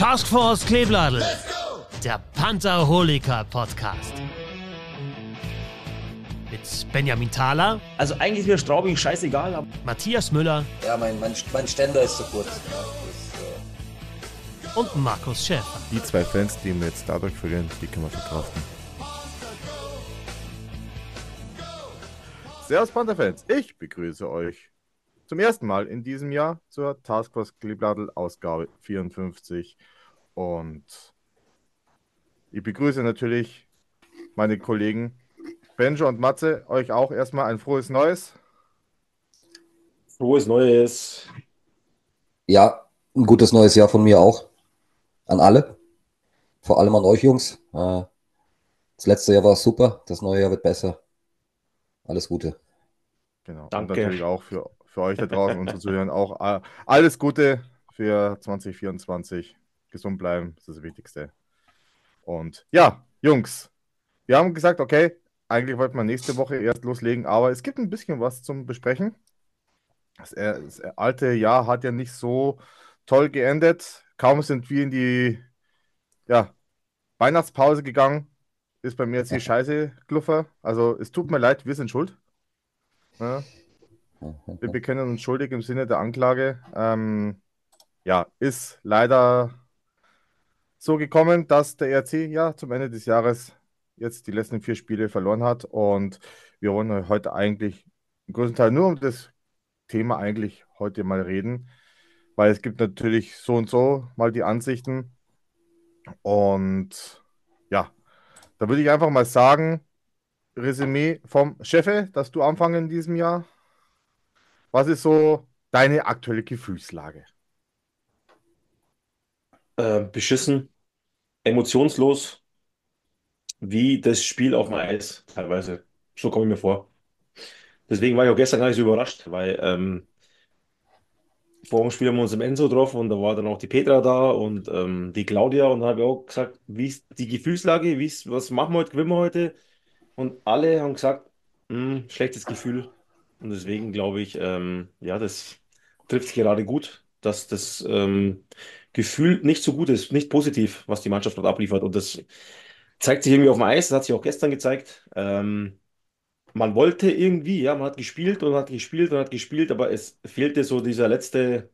Taskforce Kleebladel, der Pantherholiker Podcast. Mit Benjamin Thaler, Also eigentlich ist mir Straubing scheißegal, aber Matthias Müller Ja, mein, mein, mein Ständer ist zu kurz. Ja, äh, und Markus Schäfer. Die zwei Fans, die wir jetzt dadurch verlieren, die können wir verkraften. Servus Panther-Fans, ich begrüße euch zum ersten Mal in diesem Jahr zur Taskforce Kleebladel Ausgabe 54 und ich begrüße natürlich meine Kollegen Benjo und Matze, euch auch erstmal ein frohes Neues. frohes Neues. ja, ein gutes neues Jahr von mir auch. An alle. Vor allem an euch Jungs. Äh, Das letzte Jahr war super, das neue Jahr wird besser. Alles Gute. Genau. Danke. Und natürlich auch für, für euch da draußen, unsere Zuhörer, auch äh, alles Gute für 2024. Gesund bleiben, das ist das Wichtigste. Und ja, Jungs, wir haben gesagt, okay, eigentlich wollten wir nächste Woche erst loslegen, aber es gibt ein bisschen was zum Besprechen. Das, äh, das alte Jahr hat ja nicht so toll geendet. Kaum sind wir in die ja, Weihnachtspause gegangen, ist bei mir jetzt die Scheiße, Gluffer. Also es tut mir leid, wir sind schuld. Ja, wir bekennen uns schuldig im Sinne der Anklage. Ähm, ja, ist leider so gekommen, dass der RC ja zum Ende des Jahres jetzt die letzten vier Spiele verloren hat. Und wir wollen heute eigentlich im größten Teil nur um das Thema eigentlich heute mal reden, weil es gibt natürlich so und so mal die Ansichten. Und ja, da würde ich einfach mal sagen, Resümee vom Chefe, dass du anfangen in diesem Jahr. Was ist so deine aktuelle Gefühlslage? Äh, beschissen, emotionslos, wie das Spiel auf dem Eis teilweise. So komme ich mir vor. Deswegen war ich auch gestern gar nicht so überrascht, weil ähm, vor dem Spiel haben wir uns im Enzo getroffen und da war dann auch die Petra da und ähm, die Claudia und da habe ich auch gesagt, wie ist die Gefühlslage, wie ist, was machen wir heute, gewinnen wir heute? Und alle haben gesagt, "Hm, schlechtes Gefühl. Und deswegen glaube ich, ähm, ja, das trifft gerade gut, dass das ähm, Gefühl nicht so gut ist, nicht positiv, was die Mannschaft dort abliefert. Und das zeigt sich irgendwie auf dem Eis, das hat sich auch gestern gezeigt. Ähm, man wollte irgendwie, ja, man hat gespielt und hat gespielt und hat gespielt, aber es fehlte so dieser letzte,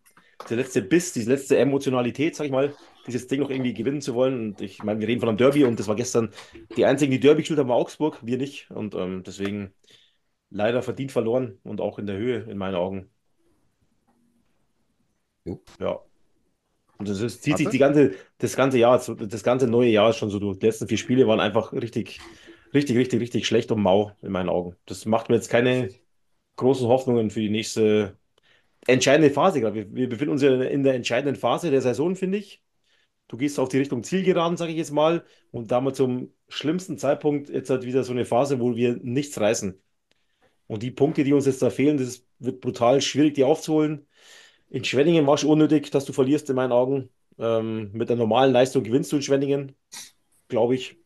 der letzte Biss, diese letzte Emotionalität, sag ich mal, dieses Ding noch irgendwie gewinnen zu wollen. Und ich meine, wir reden von einem Derby und das war gestern die einzigen, die Derby gespielt haben, war Augsburg, wir nicht. Und ähm, deswegen leider verdient verloren und auch in der Höhe, in meinen Augen. Jo. Ja. Und das ist, zieht sich die ganze, das ganze Jahr, das ganze neue Jahr ist schon so durch. Die letzten vier Spiele waren einfach richtig, richtig, richtig, richtig schlecht und mau in meinen Augen. Das macht mir jetzt keine großen Hoffnungen für die nächste entscheidende Phase. gerade. Wir, wir befinden uns ja in der entscheidenden Phase der Saison, finde ich. Du gehst auf die Richtung Zielgeraden, sage ich jetzt mal, und da mal zum schlimmsten Zeitpunkt jetzt halt wieder so eine Phase, wo wir nichts reißen. Und die Punkte, die uns jetzt da fehlen, das wird brutal schwierig, die aufzuholen. In Schwenningen war es unnötig, dass du verlierst, in meinen Augen. Ähm, mit der normalen Leistung gewinnst du in Schwenningen, glaube ich.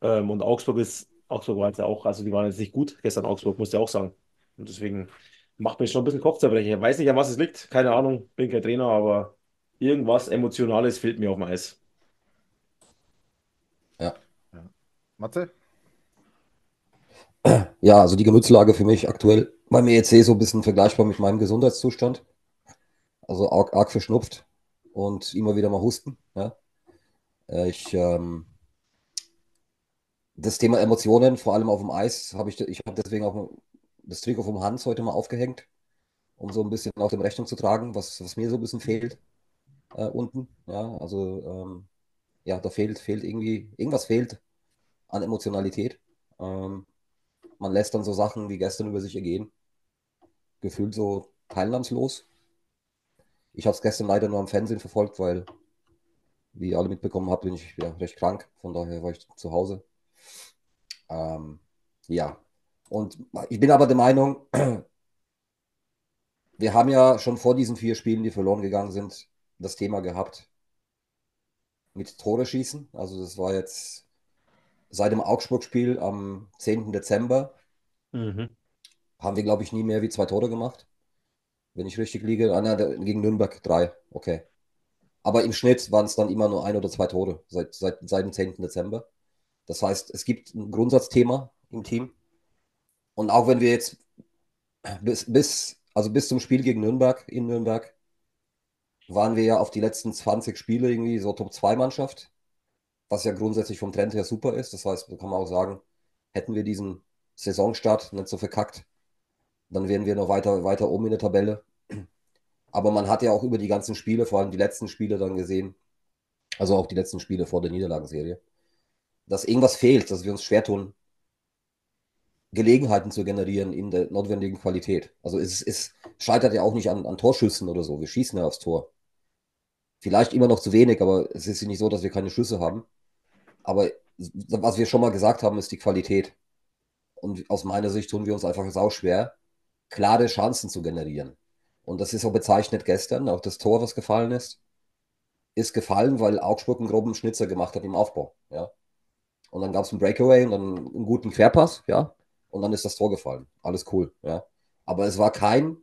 Ähm, und Augsburg ist, Augsburg war jetzt ja auch, also die waren jetzt nicht gut. Gestern Augsburg, musste ich auch sagen. Und deswegen macht mir schon ein bisschen Kopfzerbrechen. Ich weiß nicht, an was es liegt, keine Ahnung, bin kein Trainer, aber irgendwas Emotionales fehlt mir auf dem Eis. Matze? Ja, also die Gemütslage für mich aktuell beim EEC so ein bisschen vergleichbar mit meinem Gesundheitszustand. Also arg, arg verschnupft und immer wieder mal husten. Ja. Äh, Ich, ähm, das Thema Emotionen, vor allem auf dem Eis, habe ich, ich habe deswegen auch das Trikot vom Hans heute mal aufgehängt, um so ein bisschen auch dem Rechnung zu tragen, was, was mir so ein bisschen fehlt äh, unten. Ja, also ähm, ja, da fehlt, fehlt irgendwie, irgendwas fehlt an Emotionalität. Ähm, man lässt dann so Sachen wie gestern über sich ergehen. Gefühlt so teilnahmslos. Ich habe es gestern leider nur am Fernsehen verfolgt, weil, wie ihr alle mitbekommen habt, bin ich ja recht krank. Von daher war ich zu Hause. Ähm, ja. Und ich bin aber der Meinung, wir haben ja schon vor diesen vier Spielen, die verloren gegangen sind, das Thema gehabt mit Tore schießen. Also das war jetzt seit dem Augsburg-Spiel am 10. Dezember Mhm. haben wir, glaube ich, nie mehr wie zwei Tore gemacht. Wenn ich richtig liege. Ah, nein, der- gegen Nürnberg drei. Okay. Aber im Schnitt waren es dann immer nur ein oder zwei Tore seit, seit, seit dem 10. Dezember. Das heißt, es gibt ein Grundsatzthema im Team. Und auch wenn wir jetzt bis, bis, also bis zum Spiel gegen Nürnberg in Nürnberg waren wir ja auf die letzten 20 Spiele irgendwie so Top-2-Mannschaft, was ja grundsätzlich vom Trend her super ist. Das heißt, kann man auch sagen, hätten wir diesen Saisonstart nicht so verkackt, dann wären wir noch weiter, weiter oben in der Tabelle. Aber man hat ja auch über die ganzen Spiele, vor allem die letzten Spiele dann gesehen, also auch die letzten Spiele vor der Niederlagenserie, dass irgendwas fehlt, dass wir uns schwer tun, Gelegenheiten zu generieren in der notwendigen Qualität. Also es, es scheitert ja auch nicht an, an Torschüssen oder so. Wir schießen ja aufs Tor. Vielleicht immer noch zu wenig, aber es ist nicht so, dass wir keine Schüsse haben. Aber was wir schon mal gesagt haben, ist die Qualität. Und aus meiner Sicht tun wir uns einfach sau schwer, klare Chancen zu generieren. Und das ist auch bezeichnet gestern, auch das Tor, was gefallen ist, ist gefallen, weil Augsburg einen groben Schnitzer gemacht hat im Aufbau. Ja. Und dann gab es einen Breakaway und dann einen guten Querpass, ja. Und dann ist das Tor gefallen. Alles cool, ja. Aber es war kein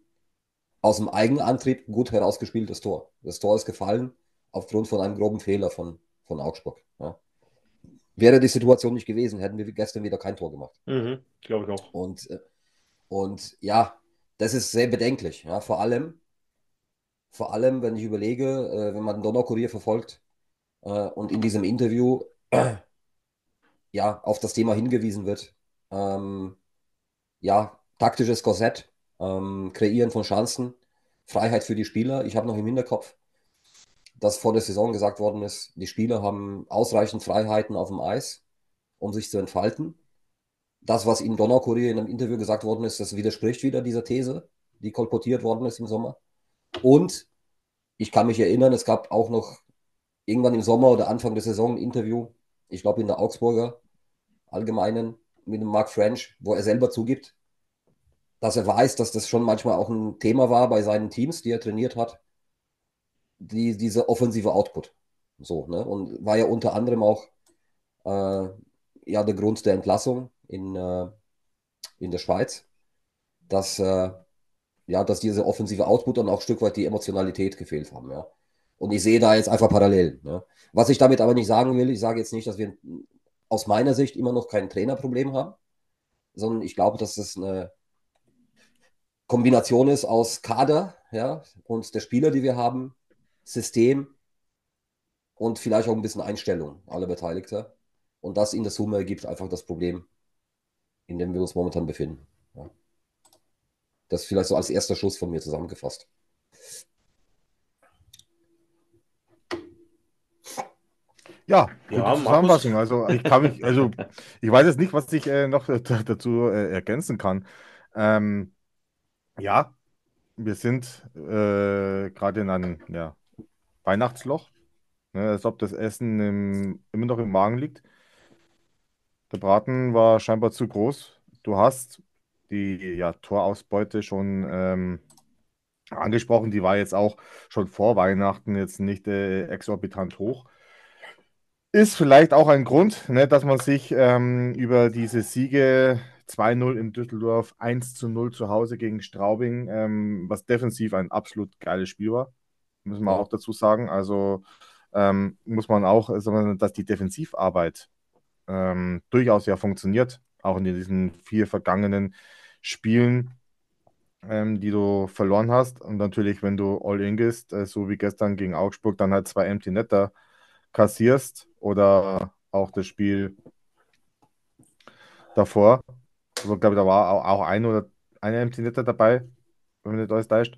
aus dem Eigenantrieb gut herausgespieltes Tor. Das Tor ist gefallen aufgrund von einem groben Fehler von, von Augsburg. Ja. Wäre die Situation nicht gewesen, hätten wir gestern wieder kein Tor gemacht. Mhm, Glaube ich auch. Und, äh, und ja, das ist sehr bedenklich. Ja. Vor allem, vor allem, wenn ich überlege, äh, wenn man den Donnerkurier verfolgt äh, und in diesem Interview ja, auf das Thema hingewiesen wird, ähm, ja, taktisches Korsett, ähm, Kreieren von Chancen, Freiheit für die Spieler. Ich habe noch im Hinterkopf, dass vor der Saison gesagt worden ist, die Spieler haben ausreichend Freiheiten auf dem Eis, um sich zu entfalten. Das, was in Donnerkurier in einem Interview gesagt worden ist, das widerspricht wieder dieser These, die kolportiert worden ist im Sommer. Und ich kann mich erinnern, es gab auch noch irgendwann im Sommer oder Anfang der Saison ein Interview, ich glaube in der Augsburger Allgemeinen, mit dem Mark French, wo er selber zugibt, dass er weiß, dass das schon manchmal auch ein Thema war bei seinen Teams, die er trainiert hat, die, diese offensive Output. So, ne? Und war ja unter anderem auch äh, ja, der Grund der Entlassung in, äh, in der Schweiz, dass, äh, ja, dass diese offensive Output und auch ein Stück weit die Emotionalität gefehlt haben. Ja? Und ich sehe da jetzt einfach Parallelen. Ne? Was ich damit aber nicht sagen will, ich sage jetzt nicht, dass wir aus meiner Sicht immer noch kein Trainerproblem haben, sondern ich glaube, dass es eine Kombination ist aus Kader ja, und der Spieler, die wir haben, System und vielleicht auch ein bisschen Einstellung aller Beteiligten. Und das in der Summe ergibt einfach das Problem, in dem wir uns momentan befinden. Ja. Das vielleicht so als erster Schuss von mir zusammengefasst. Ja, gute Ja, Zusammenfassung. Also ich kann mich, also ich weiß jetzt nicht, was ich äh, noch dazu äh, ergänzen kann. Ähm, ja, wir sind äh, gerade in einem ja, Weihnachtsloch, ne, als ob das Essen im, immer noch im Magen liegt. Der Braten war scheinbar zu groß. Du hast die ja, Torausbeute schon ähm, angesprochen. Die war jetzt auch schon vor Weihnachten jetzt nicht äh, exorbitant hoch. Ist vielleicht auch ein Grund, ne, dass man sich ähm, über diese Siege 2-0 in Düsseldorf, 1-0 zu Hause gegen Straubing, ähm, was defensiv ein absolut geiles Spiel war, müssen wir auch dazu sagen. Also ähm, muss man auch, sagen, dass die Defensivarbeit ähm, durchaus ja funktioniert, auch in diesen vier vergangenen Spielen, ähm, die du verloren hast. Und natürlich, wenn du All-In gehst, äh, so wie gestern gegen Augsburg, dann halt zwei Empty Netter kassierst oder auch das Spiel davor. Also, ich glaube, da war auch, ein oder eine Empty Netter dabei, wenn mich nicht alles täuscht.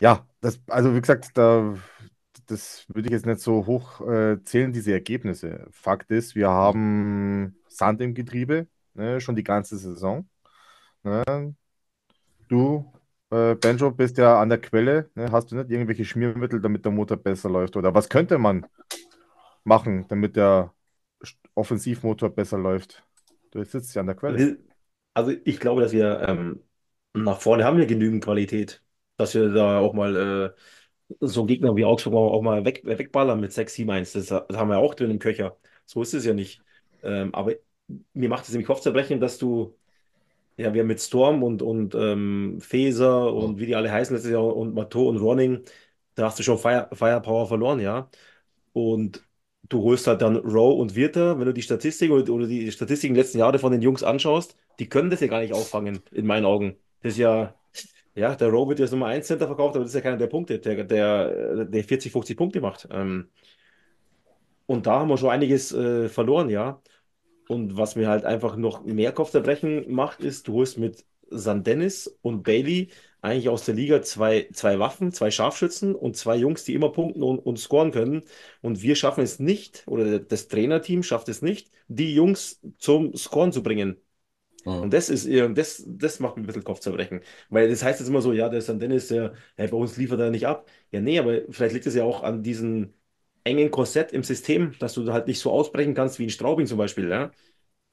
Ja, das, also wie gesagt, da, das würde ich jetzt nicht so hoch äh, zählen, diese Ergebnisse. Fakt ist, wir haben Sand im Getriebe, ne, schon die ganze Saison. Ne? Du, äh, Benjo, bist ja an der Quelle. Ne? Hast du nicht irgendwelche Schmiermittel, damit der Motor besser läuft? Oder was könnte man machen, damit der Offensivmotor besser läuft? Du sitzt ja an der Quelle. Also ich glaube, dass wir ähm, nach vorne haben wir genügend Qualität, dass wir da auch mal äh, so einen Gegner wie Augsburg auch mal weg, wegballern mit 6-7-1. Das, das haben wir auch drin im Köcher. So ist es ja nicht. Ähm, aber mir macht es nämlich Kopfzerbrechen, dass du, ja, wir mit Storm und, und ähm, Feser und wie die alle heißen letztes Jahr und Matteau und Ronning, da hast du schon Fire, Firepower verloren, ja. Und du holst halt dann Rowe und Wirter, wenn du die Statistik oder, oder die Statistiken letzten Jahre von den Jungs anschaust, die können das ja gar nicht auffangen, in meinen Augen. Das ist ja, ja, der Rowe wird jetzt Nummer 1 Center verkauft, aber das ist ja keiner der Punkte, der, der, der 40, 50 Punkte macht. Ähm, und da haben wir schon einiges äh, verloren, ja. Und was mir halt einfach noch mehr Kopfzerbrechen macht, ist, du holst mit Sandenis und Bailey eigentlich aus der Liga zwei, zwei Waffen, zwei Scharfschützen und zwei Jungs, die immer punkten und, und scoren können. Und wir schaffen es nicht, oder das Trainerteam schafft es nicht, die Jungs zum Scoren zu bringen. Mhm. Und das ist das, das macht mir ein bisschen Kopfzerbrechen. Weil das heißt jetzt immer so, ja, der Sandenis, der, hey, bei uns liefert er nicht ab. Ja, nee, aber vielleicht liegt es ja auch an diesem engen Korsett im System, dass du halt nicht so ausbrechen kannst wie in Straubing zum Beispiel. Ja?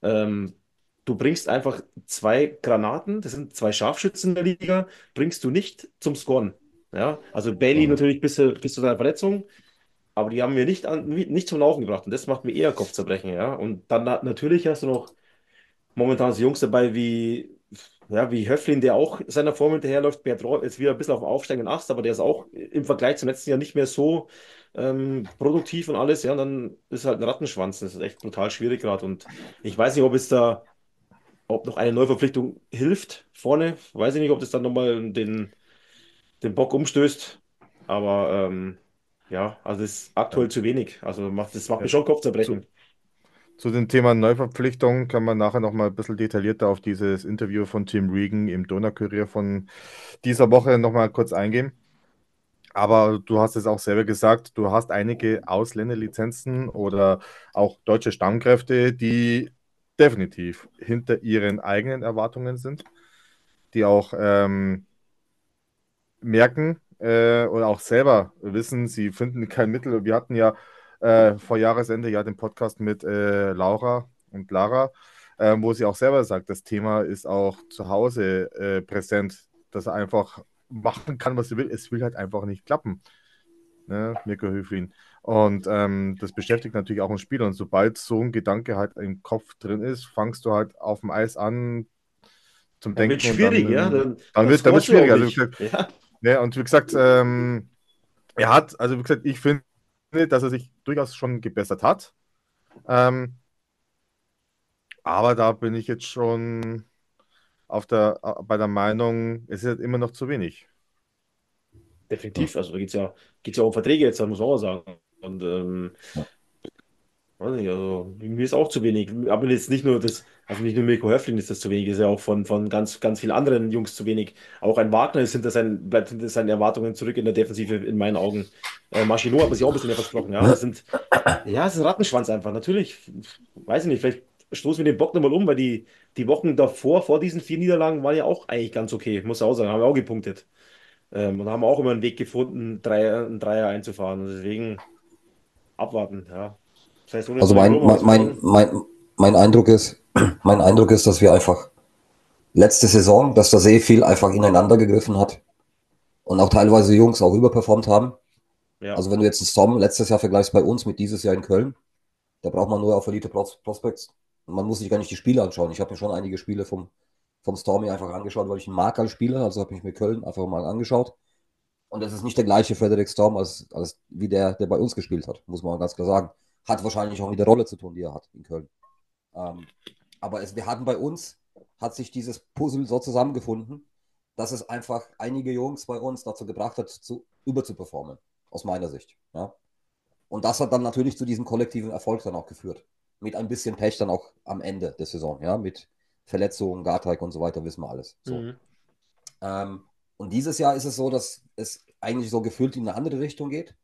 Ähm, du bringst einfach zwei Granaten, das sind zwei Scharfschützen in der Liga, bringst du nicht zum Scoren. Ja? Also Bailey mhm. natürlich bis, bis zu seiner Verletzung, aber die haben wir nicht, an, nicht zum Laufen gebracht und das macht mir eher Kopfzerbrechen. Ja? Und dann natürlich hast du noch momentan so Jungs dabei wie, ja, wie Höflin, der auch seiner Form hinterherläuft. Bertrand ist wieder ein bisschen auf dem aufsteigenden Ast, aber der ist auch im Vergleich zum letzten Jahr nicht mehr so ähm, produktiv und alles. Ja, und dann ist halt ein Rattenschwanz. Das ist echt brutal schwierig gerade. Und ich weiß nicht, ob es da, ob noch eine Neuverpflichtung hilft vorne. Weiß ich nicht, ob das dann nochmal den, den Bock umstößt. Aber ähm, ja, also es ist aktuell zu wenig. Also macht, das macht mir schon Kopfzerbrechen. Zu dem Thema Neuverpflichtung kann man nachher noch mal ein bisschen detaillierter auf dieses Interview von Tim Regan im Donaukurier von dieser Woche noch mal kurz eingehen. Aber du hast es auch selber gesagt, du hast einige Ausländerlizenzen oder auch deutsche Stammkräfte, die definitiv hinter ihren eigenen Erwartungen sind, die auch ähm, merken äh, oder auch selber wissen, sie finden kein Mittel. Wir hatten ja äh, vor Jahresende ja den Podcast mit äh, Laura und Lara, äh, wo sie auch selber sagt, das Thema ist auch zu Hause äh, präsent, dass er einfach machen kann, was er will. Es will halt einfach nicht klappen. Ne, Mirko Höflin. Und ähm, das beschäftigt natürlich auch ein Spieler. Und sobald so ein Gedanke halt im Kopf drin ist, fangst du halt auf dem Eis an zum Denken. Wird schwierig, dann, ja. Dann, dann wird es schwierig. Also, gesagt, ja. ja. und wie gesagt, ähm, er hat, also wie gesagt, ich finde, dass er sich durchaus schon gebessert hat. Ähm, aber da bin ich jetzt schon auf der, bei der Meinung, es ist halt immer noch zu wenig. Definitiv. Also da geht es ja, geht's ja um Verträge jetzt, muss man auch sagen. Und ähm, weiß nicht, also mir ist auch zu wenig. Aber jetzt nicht nur das, also nicht nur Mirko Höflin ist das zu wenig, ist ja auch von, von ganz, ganz vielen anderen Jungs zu wenig. Auch ein Wagner ist hinter seinen, bleibt hinter seinen Erwartungen zurück in der Defensive, in meinen Augen. Äh, Maschino hat man sich auch ein bisschen mehr versprochen. Ja, das sind, ja, es ist ein Rattenschwanz einfach. Natürlich, weiß ich nicht, vielleicht stoßen wir den Bock nochmal um, weil die, die Wochen davor, vor diesen vier Niederlagen, waren ja auch eigentlich ganz okay, muss auch sagen, haben wir auch gepunktet. Ähm, und haben auch immer einen Weg gefunden, Dreier, einen Dreier einzufahren. Und deswegen abwarten, ja. Das heißt, also mein, mein, mein, mein, Eindruck ist, mein Eindruck ist, dass wir einfach letzte Saison, dass da sehr viel einfach ineinander gegriffen hat und auch teilweise Jungs auch überperformt haben. Ja. Also wenn du jetzt einen Storm letztes Jahr vergleichst bei uns mit dieses Jahr in Köln, da braucht man nur auf Elite Prospects. Man muss sich gar nicht die Spiele anschauen. Ich habe mir schon einige Spiele vom, vom Stormy einfach angeschaut, weil ich ihn mag als Spieler. Also habe ich mir Köln einfach mal angeschaut. Und das ist nicht der gleiche Frederick Storm als, als wie der, der bei uns gespielt hat, muss man ganz klar sagen. Hat wahrscheinlich auch mit der Rolle zu tun, die er hat in Köln. Ähm, aber es, wir hatten bei uns, hat sich dieses Puzzle so zusammengefunden, dass es einfach einige Jungs bei uns dazu gebracht hat, zu überzuperformen, aus meiner Sicht. Ja? Und das hat dann natürlich zu diesem kollektiven Erfolg dann auch geführt. Mit ein bisschen Pech dann auch am Ende der Saison, ja, mit Verletzungen, Garteig und so weiter, wissen wir alles. So. Mhm. Ähm, und dieses Jahr ist es so, dass es eigentlich so gefühlt in eine andere Richtung geht.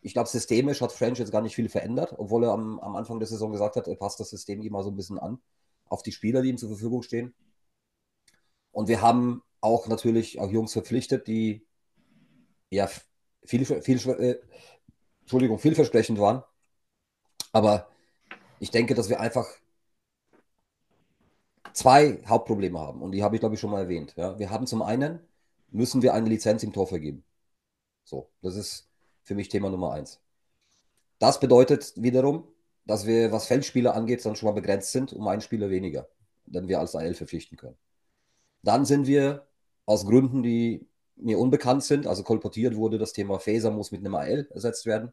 Ich glaube, systemisch hat French jetzt gar nicht viel verändert, obwohl er am, am Anfang der Saison gesagt hat, er passt das System immer so ein bisschen an, auf die Spieler, die ihm zur Verfügung stehen. Und wir haben auch natürlich auch Jungs verpflichtet, die ja viel, viel, äh, Entschuldigung, vielversprechend waren. Aber ich denke, dass wir einfach zwei Hauptprobleme haben. Und die habe ich, glaube ich, schon mal erwähnt. Ja. Wir haben zum einen, müssen wir eine Lizenz im Tor vergeben. So, das ist für mich Thema Nummer eins. Das bedeutet wiederum, dass wir, was Feldspieler angeht, dann schon mal begrenzt sind um einen Spieler weniger, den wir als AL verpflichten können. Dann sind wir aus Gründen, die mir unbekannt sind, also kolportiert wurde, das Thema Faser muss mit einem AL ersetzt werden,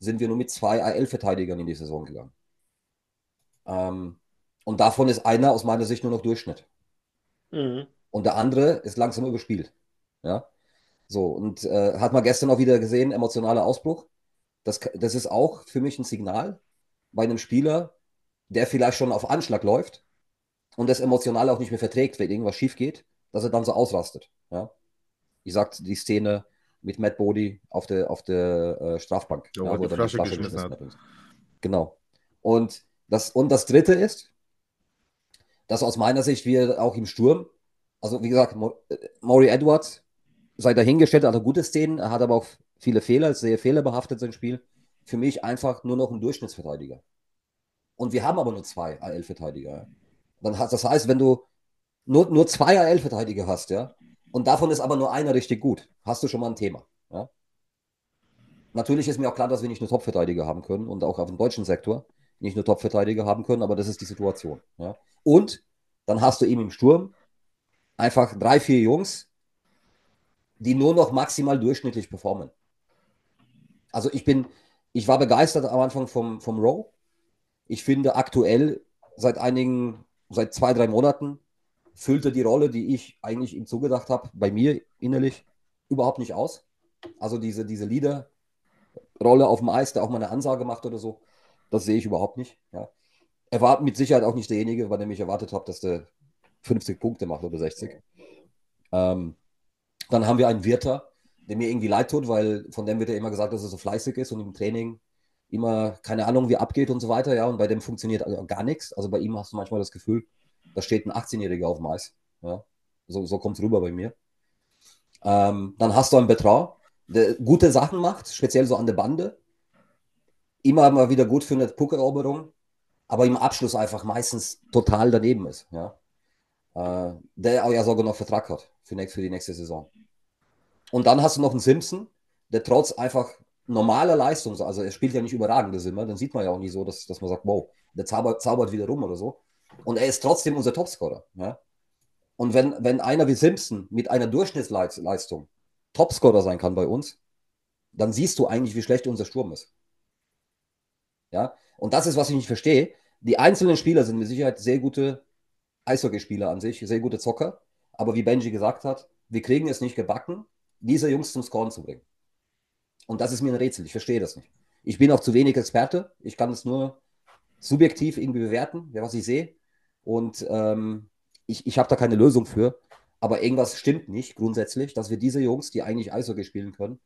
sind wir nur mit zwei AL-Verteidigern in die Saison gegangen. Ähm, und davon ist einer aus meiner Sicht nur noch Durchschnitt. Mhm. Und der andere ist langsam überspielt. Ja. So, und äh, hat man gestern auch wieder gesehen, emotionaler Ausbruch. Das, das ist auch für mich ein Signal bei einem Spieler, der vielleicht schon auf Anschlag läuft und das emotional auch nicht mehr verträgt, wenn irgendwas schief geht, dass er dann so ausrastet. Ja. Ich sagte die Szene mit Matt Bodie auf der, auf der äh, Strafbank. Ja, ja, wo er Flasche Flasche geschmissen hat. Genau. Und das, und das dritte ist, dass aus meiner Sicht wir auch im Sturm, also wie gesagt, äh, Maury Edwards, sei dahingestellt, hat er gute Szenen, er hat aber auch viele Fehler, sehr fehlerbehaftet sein Spiel. Für mich einfach nur noch ein Durchschnittsverteidiger. Und wir haben aber nur zwei AL-Verteidiger. Dann hat, das heißt, wenn du nur, nur zwei AL-Verteidiger hast, ja, und davon ist aber nur einer richtig gut, hast du schon mal ein Thema. Ja. Natürlich ist mir auch klar, dass wir nicht nur Top-Verteidiger haben können und auch auf dem deutschen Sektor nicht nur Top-Verteidiger haben können, aber das ist die Situation. Ja. Und dann hast du eben im Sturm einfach drei, vier Jungs, die nur noch maximal durchschnittlich performen. Also ich bin, ich war begeistert am Anfang vom, vom Row. Ich finde aktuell seit einigen, seit zwei, drei Monaten füllte die Rolle, die ich eigentlich ihm zugedacht habe, bei mir innerlich überhaupt nicht aus. Also diese, diese Leader-Rolle auf dem Eis, der auch mal eine Ansage macht oder so, das sehe ich überhaupt nicht. Ja. Er war mit Sicherheit auch nicht derjenige, bei dem ich erwartet habe, dass der 50 Punkte macht oder 60. Ähm, dann haben wir einen Wirter, der mir irgendwie leid tut, weil von dem wird ja immer gesagt, dass er so fleißig ist und im Training immer keine Ahnung, wie abgeht und so weiter. Ja, und bei dem funktioniert also gar nichts. Also bei ihm hast du manchmal das Gefühl, da steht ein 18-Jähriger auf dem Eis. Ja, so, so kommt es rüber bei mir. Ähm, dann hast du einen Betrag, der gute Sachen macht, speziell so an der Bande. Immer mal wieder gut für eine Puckeroberung, aber im Abschluss einfach meistens total daneben ist. Ja. Äh, der auch ja sogar noch Vertrag hat für, für die nächste Saison. Und dann hast du noch einen Simpson, der trotz einfach normaler Leistung, also er spielt ja nicht überragendes immer, dann sieht man ja auch nicht so, dass, dass man sagt, wow, der zaubert, zaubert wieder rum oder so. Und er ist trotzdem unser Topscorer. Ja? Und wenn, wenn einer wie Simpson mit einer Durchschnittsleistung Topscorer sein kann bei uns, dann siehst du eigentlich, wie schlecht unser Sturm ist. Ja, und das ist, was ich nicht verstehe. Die einzelnen Spieler sind mit Sicherheit sehr gute Eishockeyspieler an sich, sehr gute Zocker. Aber wie Benji gesagt hat, wir kriegen es nicht gebacken, diese Jungs zum Scoren zu bringen. Und das ist mir ein Rätsel. Ich verstehe das nicht. Ich bin auch zu wenig Experte. Ich kann es nur subjektiv irgendwie bewerten, was ich sehe. Und ähm, ich, ich habe da keine Lösung für. Aber irgendwas stimmt nicht grundsätzlich, dass wir diese Jungs, die eigentlich Eishockey spielen können,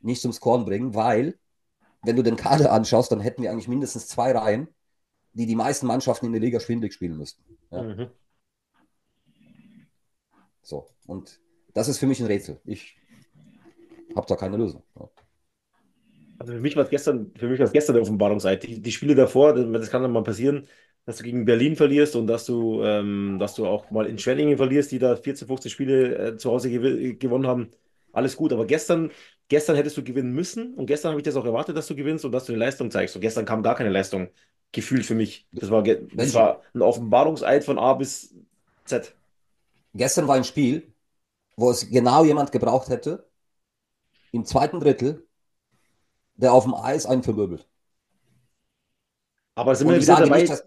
nicht zum Scoren bringen, weil, wenn du den Kader anschaust, dann hätten wir eigentlich mindestens zwei Reihen, die die meisten Mannschaften in der Liga schwindlig spielen müssten. Ja. Mhm. So. Und das ist für mich ein Rätsel. Ich habe da keine Lösung. Also für mich war es gestern, für mich war es gestern der Offenbarungseid. Die, die Spiele davor, das kann dann mal passieren, dass du gegen Berlin verlierst und dass du, ähm, dass du auch mal in Schwenningen verlierst, die da 14, 15 Spiele äh, zu Hause gew gewonnen haben. Alles gut, aber gestern, gestern hättest du gewinnen müssen und gestern habe ich das auch erwartet, dass du gewinnst und dass du eine Leistung zeigst. Und gestern kam gar keine Leistung gefühlt für mich. Das war, das war ein Offenbarungseid von A bis Z. Gestern war ein Spiel, wo es genau jemand gebraucht hätte, im zweiten Drittel, der auf dem Eis einen verwirbelt. Aber sind wir wieder dabei. nicht, dass,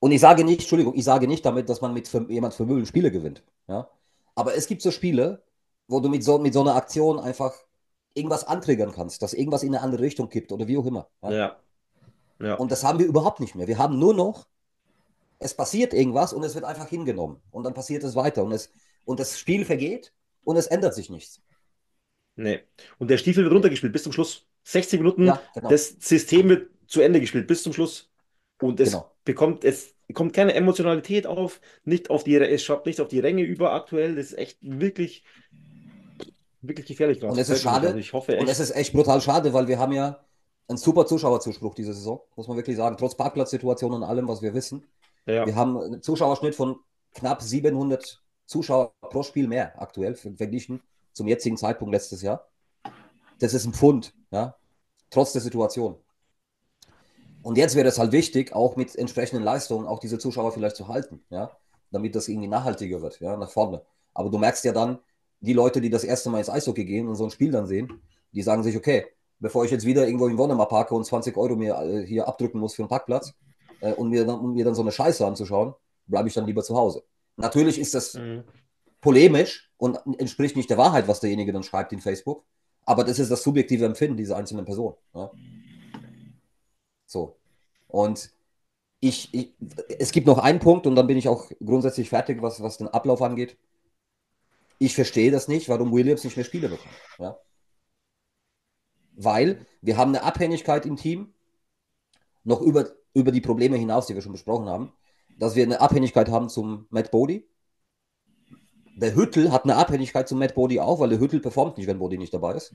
und ich sage nicht, Entschuldigung, ich sage nicht damit, dass man mit jemand verwirbeln Spiele gewinnt. Ja? Aber es gibt so Spiele, wo du mit so, mit so einer Aktion einfach irgendwas antriggern kannst, dass irgendwas in eine andere Richtung kippt oder wie auch immer. Ja? ja. Ja. Und das haben wir überhaupt nicht mehr. Wir haben nur noch, es passiert irgendwas und es wird einfach hingenommen. Und dann passiert es weiter. Und, es, und das Spiel vergeht und es ändert sich nichts. Nee. Und der Stiefel wird runtergespielt bis zum Schluss. 60 Minuten, Ja, genau. das System wird zu Ende gespielt bis zum Schluss. Und es Genau. bekommt, es kommt keine Emotionalität auf, nicht auf die, es schaut nicht auf die Ränge über aktuell. Das ist echt wirklich, wirklich gefährlich gerade. Und es ist schade. Also ich hoffe Und echt. es ist echt brutal schade, weil wir haben ja einen super Zuschauerzuspruch diese Saison, muss man wirklich sagen. Trotz Parkplatzsituation und allem, was wir wissen. Ja. Wir haben einen Zuschauerschnitt von knapp 700 Zuschauer pro Spiel mehr aktuell, ver- verglichen zum jetzigen Zeitpunkt letztes Jahr. Das ist ein Pfund, ja, trotz der Situation. Und jetzt wäre es halt wichtig, auch mit entsprechenden Leistungen auch diese Zuschauer vielleicht zu halten, ja, damit das irgendwie nachhaltiger wird, ja, nach vorne. Aber du merkst ja dann, die Leute, die das erste Mal ins Eishockey gehen und so ein Spiel dann sehen, die sagen sich, okay, bevor ich jetzt wieder irgendwo in Wonnemar parke und 20 Euro mir äh, hier abdrücken muss für einen Parkplatz äh, und mir dann, um mir dann so eine Scheiße anzuschauen, bleibe ich dann lieber zu Hause. Natürlich ist das Mhm. polemisch und entspricht nicht der Wahrheit, was derjenige dann schreibt in Facebook, aber das ist das subjektive Empfinden dieser einzelnen Person. Ja? So. Und ich, ich, es gibt noch einen Punkt und dann bin ich auch grundsätzlich fertig, was, was den Ablauf angeht. Ich verstehe das nicht, warum Williams nicht mehr Spiele bekommt. Ja? Weil wir haben eine Abhängigkeit im Team, noch über, über die Probleme hinaus, die wir schon besprochen haben, dass wir eine Abhängigkeit haben zum Matt Bodie. Der Hüttel hat eine Abhängigkeit zum Matt Bodie auch, weil der Hüttel performt nicht, wenn Bodie nicht dabei ist.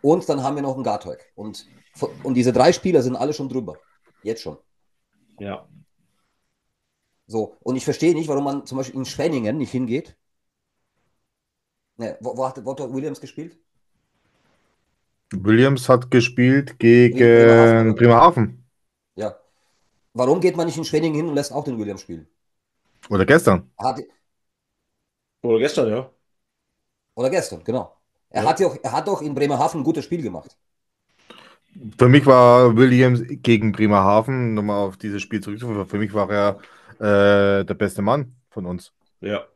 Und dann haben wir noch einen Garteug. Und, und diese drei Spieler sind alle schon drüber. Jetzt schon. Ja. So, und ich verstehe nicht, warum man zum Beispiel in Schwenningen nicht hingeht. Ne, wo, wo, hat, hat Williams gespielt? Williams hat gespielt gegen Bremerhaven. Bremerhaven. Ja. Warum geht man nicht in Schwenningen hin und lässt auch den Williams spielen? Oder gestern. Er hat, Oder gestern, ja. oder gestern, genau. Er, Ja. hat ja auch, er hat doch in Bremerhaven ein gutes Spiel gemacht. Für mich war Williams gegen Bremerhaven, nochmal auf dieses Spiel zurückzuführen, für mich war er äh, der beste Mann von uns. Ja.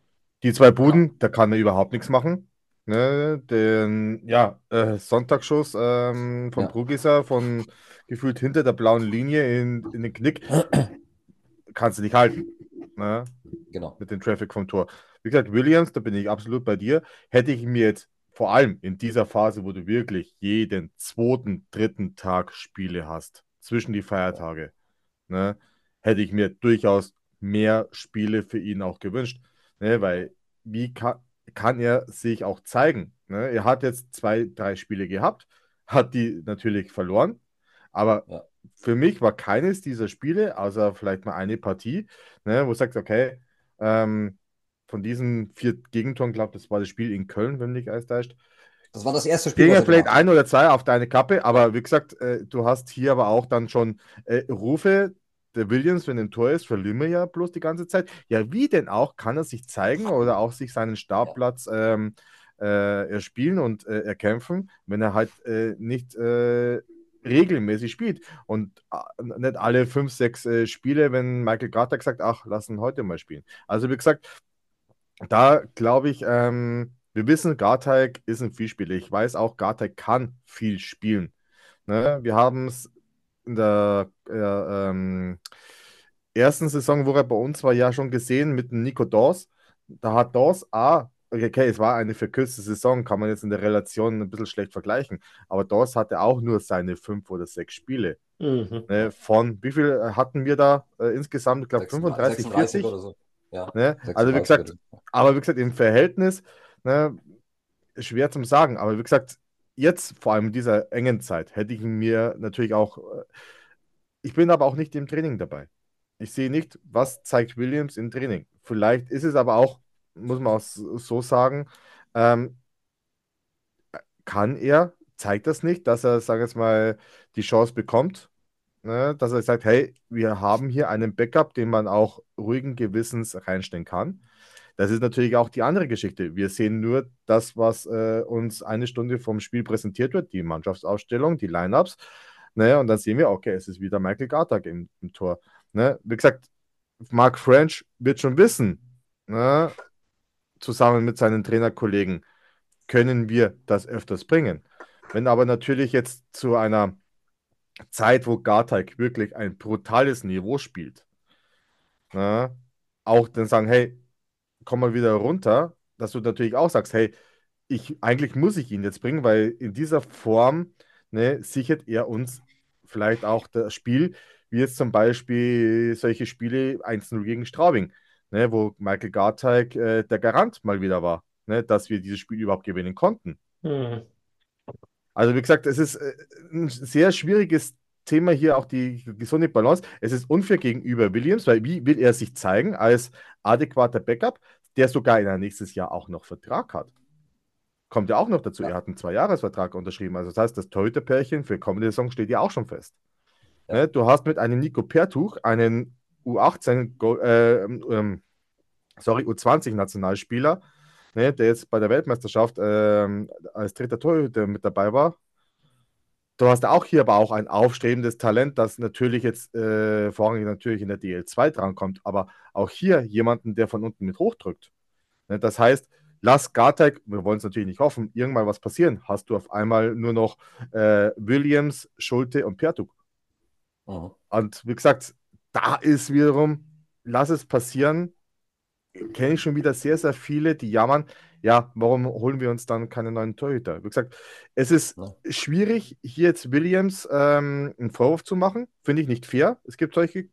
Die zwei Buden, da kann er überhaupt nichts machen. Ne, den ja, äh, Sonntagsschuss ähm, von Ja. Brugiser von gefühlt hinter der blauen Linie in, in den Knick kannst du nicht halten. Ne, Genau. mit dem Traffic vom Tor. Wie gesagt, Williams, da bin ich absolut bei dir. Hätte ich mir jetzt vor allem in dieser Phase, wo du wirklich jeden zweiten, dritten Tag Spiele hast, zwischen die Feiertage, ne, hätte ich mir durchaus mehr Spiele für ihn auch gewünscht. Ne, weil wie kann, kann er sich auch zeigen? Ne? Er hat jetzt zwei, drei Spiele gehabt, hat die natürlich verloren, aber Ja. für mich war keines dieser Spiele, außer vielleicht mal eine Partie, ne, wo du sagst, okay, ähm, von diesen vier Gegentoren, glaube das war das Spiel in Köln, wenn mich alles täuscht, Das war das erste Spiel. Was er vielleicht ein oder zwei auf deine Kappe, aber wie gesagt, äh, du hast hier aber auch dann schon äh, Rufe. Der Williams, wenn ein Tor ist, verlieren wir ja bloß die ganze Zeit. Ja, wie denn auch? Kann er sich zeigen oder auch sich seinen Startplatz ähm, äh, erspielen und äh, erkämpfen, wenn er halt äh, nicht äh, regelmäßig spielt und äh, nicht alle fünf, sechs äh, Spiele, wenn Michael Carter sagt, ach, lass ihn heute mal spielen. Also wie gesagt, da glaube ich, ähm, wir wissen, Garteig ist ein Vielspieler. Ich weiß auch, Garteig kann viel spielen. Ne? Wir haben es in der äh, ähm, ersten Saison, wo er bei uns war, ja schon gesehen mit dem Nico Dawes. Da hat Dawes A, okay, es war eine verkürzte Saison, kann man jetzt in der Relation ein bisschen schlecht vergleichen, aber Dawes hatte auch nur seine fünf oder sechs Spiele. Mhm. Ne? Von wie viel äh, hatten wir da äh, insgesamt? Ich glaube 35, 40. oder so. Ja, Ne? Also wie 36 gesagt, aber wie gesagt, im Verhältnis, ne, schwer zum sagen. Aber wie gesagt, jetzt, vor allem in dieser engen Zeit, hätte ich mir natürlich auch. äh, Ich bin aber auch nicht im Training dabei. Ich sehe nicht, was zeigt Williams im Training. Vielleicht ist es aber auch, muss man auch so sagen, ähm, kann er, zeigt das nicht, dass er, wir jetzt mal, die Chance bekommt, ne, dass er sagt, hey, wir haben hier einen Backup, den man auch ruhigen Gewissens reinstellen kann. Das ist natürlich auch die andere Geschichte. Wir sehen nur das, was äh, uns eine Stunde vom Spiel präsentiert wird, die Mannschaftsausstellung, die Lineups. Ne, und dann sehen wir, okay, es ist wieder Michael Gartag im, im Tor. Ne, wie gesagt, Mark French wird schon wissen, ne, zusammen mit seinen Trainerkollegen, können wir das öfters bringen. Wenn aber natürlich jetzt zu einer Zeit, wo Garteig wirklich ein brutales Niveau spielt, ne, auch dann sagen, hey, komm mal wieder runter, dass du natürlich auch sagst, hey, ich, eigentlich muss ich ihn jetzt bringen, weil in dieser Form ne, sichert er uns vielleicht auch das Spiel, wie jetzt zum Beispiel solche Spiele 1-0 gegen Straubing, ne, wo Michael Garteig äh, der Garant mal wieder war, ne, dass wir dieses Spiel überhaupt gewinnen konnten. Mhm. Also wie gesagt, es ist äh, ein sehr schwieriges Thema hier, auch die gesunde Balance. Es ist unfair gegenüber Williams, weil wie will er sich zeigen als adäquater Backup, der sogar in ein nächstes Jahr auch noch Vertrag hat? Kommt ja auch noch dazu. Ja. Er hat einen Zweijahresvertrag unterschrieben. Also das heißt, das Torhüterpärchen für kommende Saison steht ja auch schon fest. Ja. Ne, Du hast mit einem Nico Pertuch einen U18 Go- äh, ähm, sorry, U20-Nationalspieler, ne, der jetzt bei der Weltmeisterschaft ähm, als dritter Torhüter mit dabei war. Du hast auch hier aber auch ein aufstrebendes Talent, das natürlich jetzt äh, vorrangig natürlich in der DL2 drankommt, aber auch hier jemanden, der von unten mit hochdrückt. Ne, das heißt, lass Gartek, wir wollen es natürlich nicht hoffen, irgendwann was passieren, hast du auf einmal nur noch äh, Williams, Schulte und Pertuk. Mhm. Und wie gesagt, da ist wiederum, lass es passieren, kenne ich schon wieder sehr, sehr viele, die jammern, ja, warum holen wir uns dann keine neuen Torhüter? Wie gesagt, es ist Ja. schwierig, hier jetzt Williams ähm, einen Vorwurf zu machen. Finde ich nicht fair. Es gibt solche,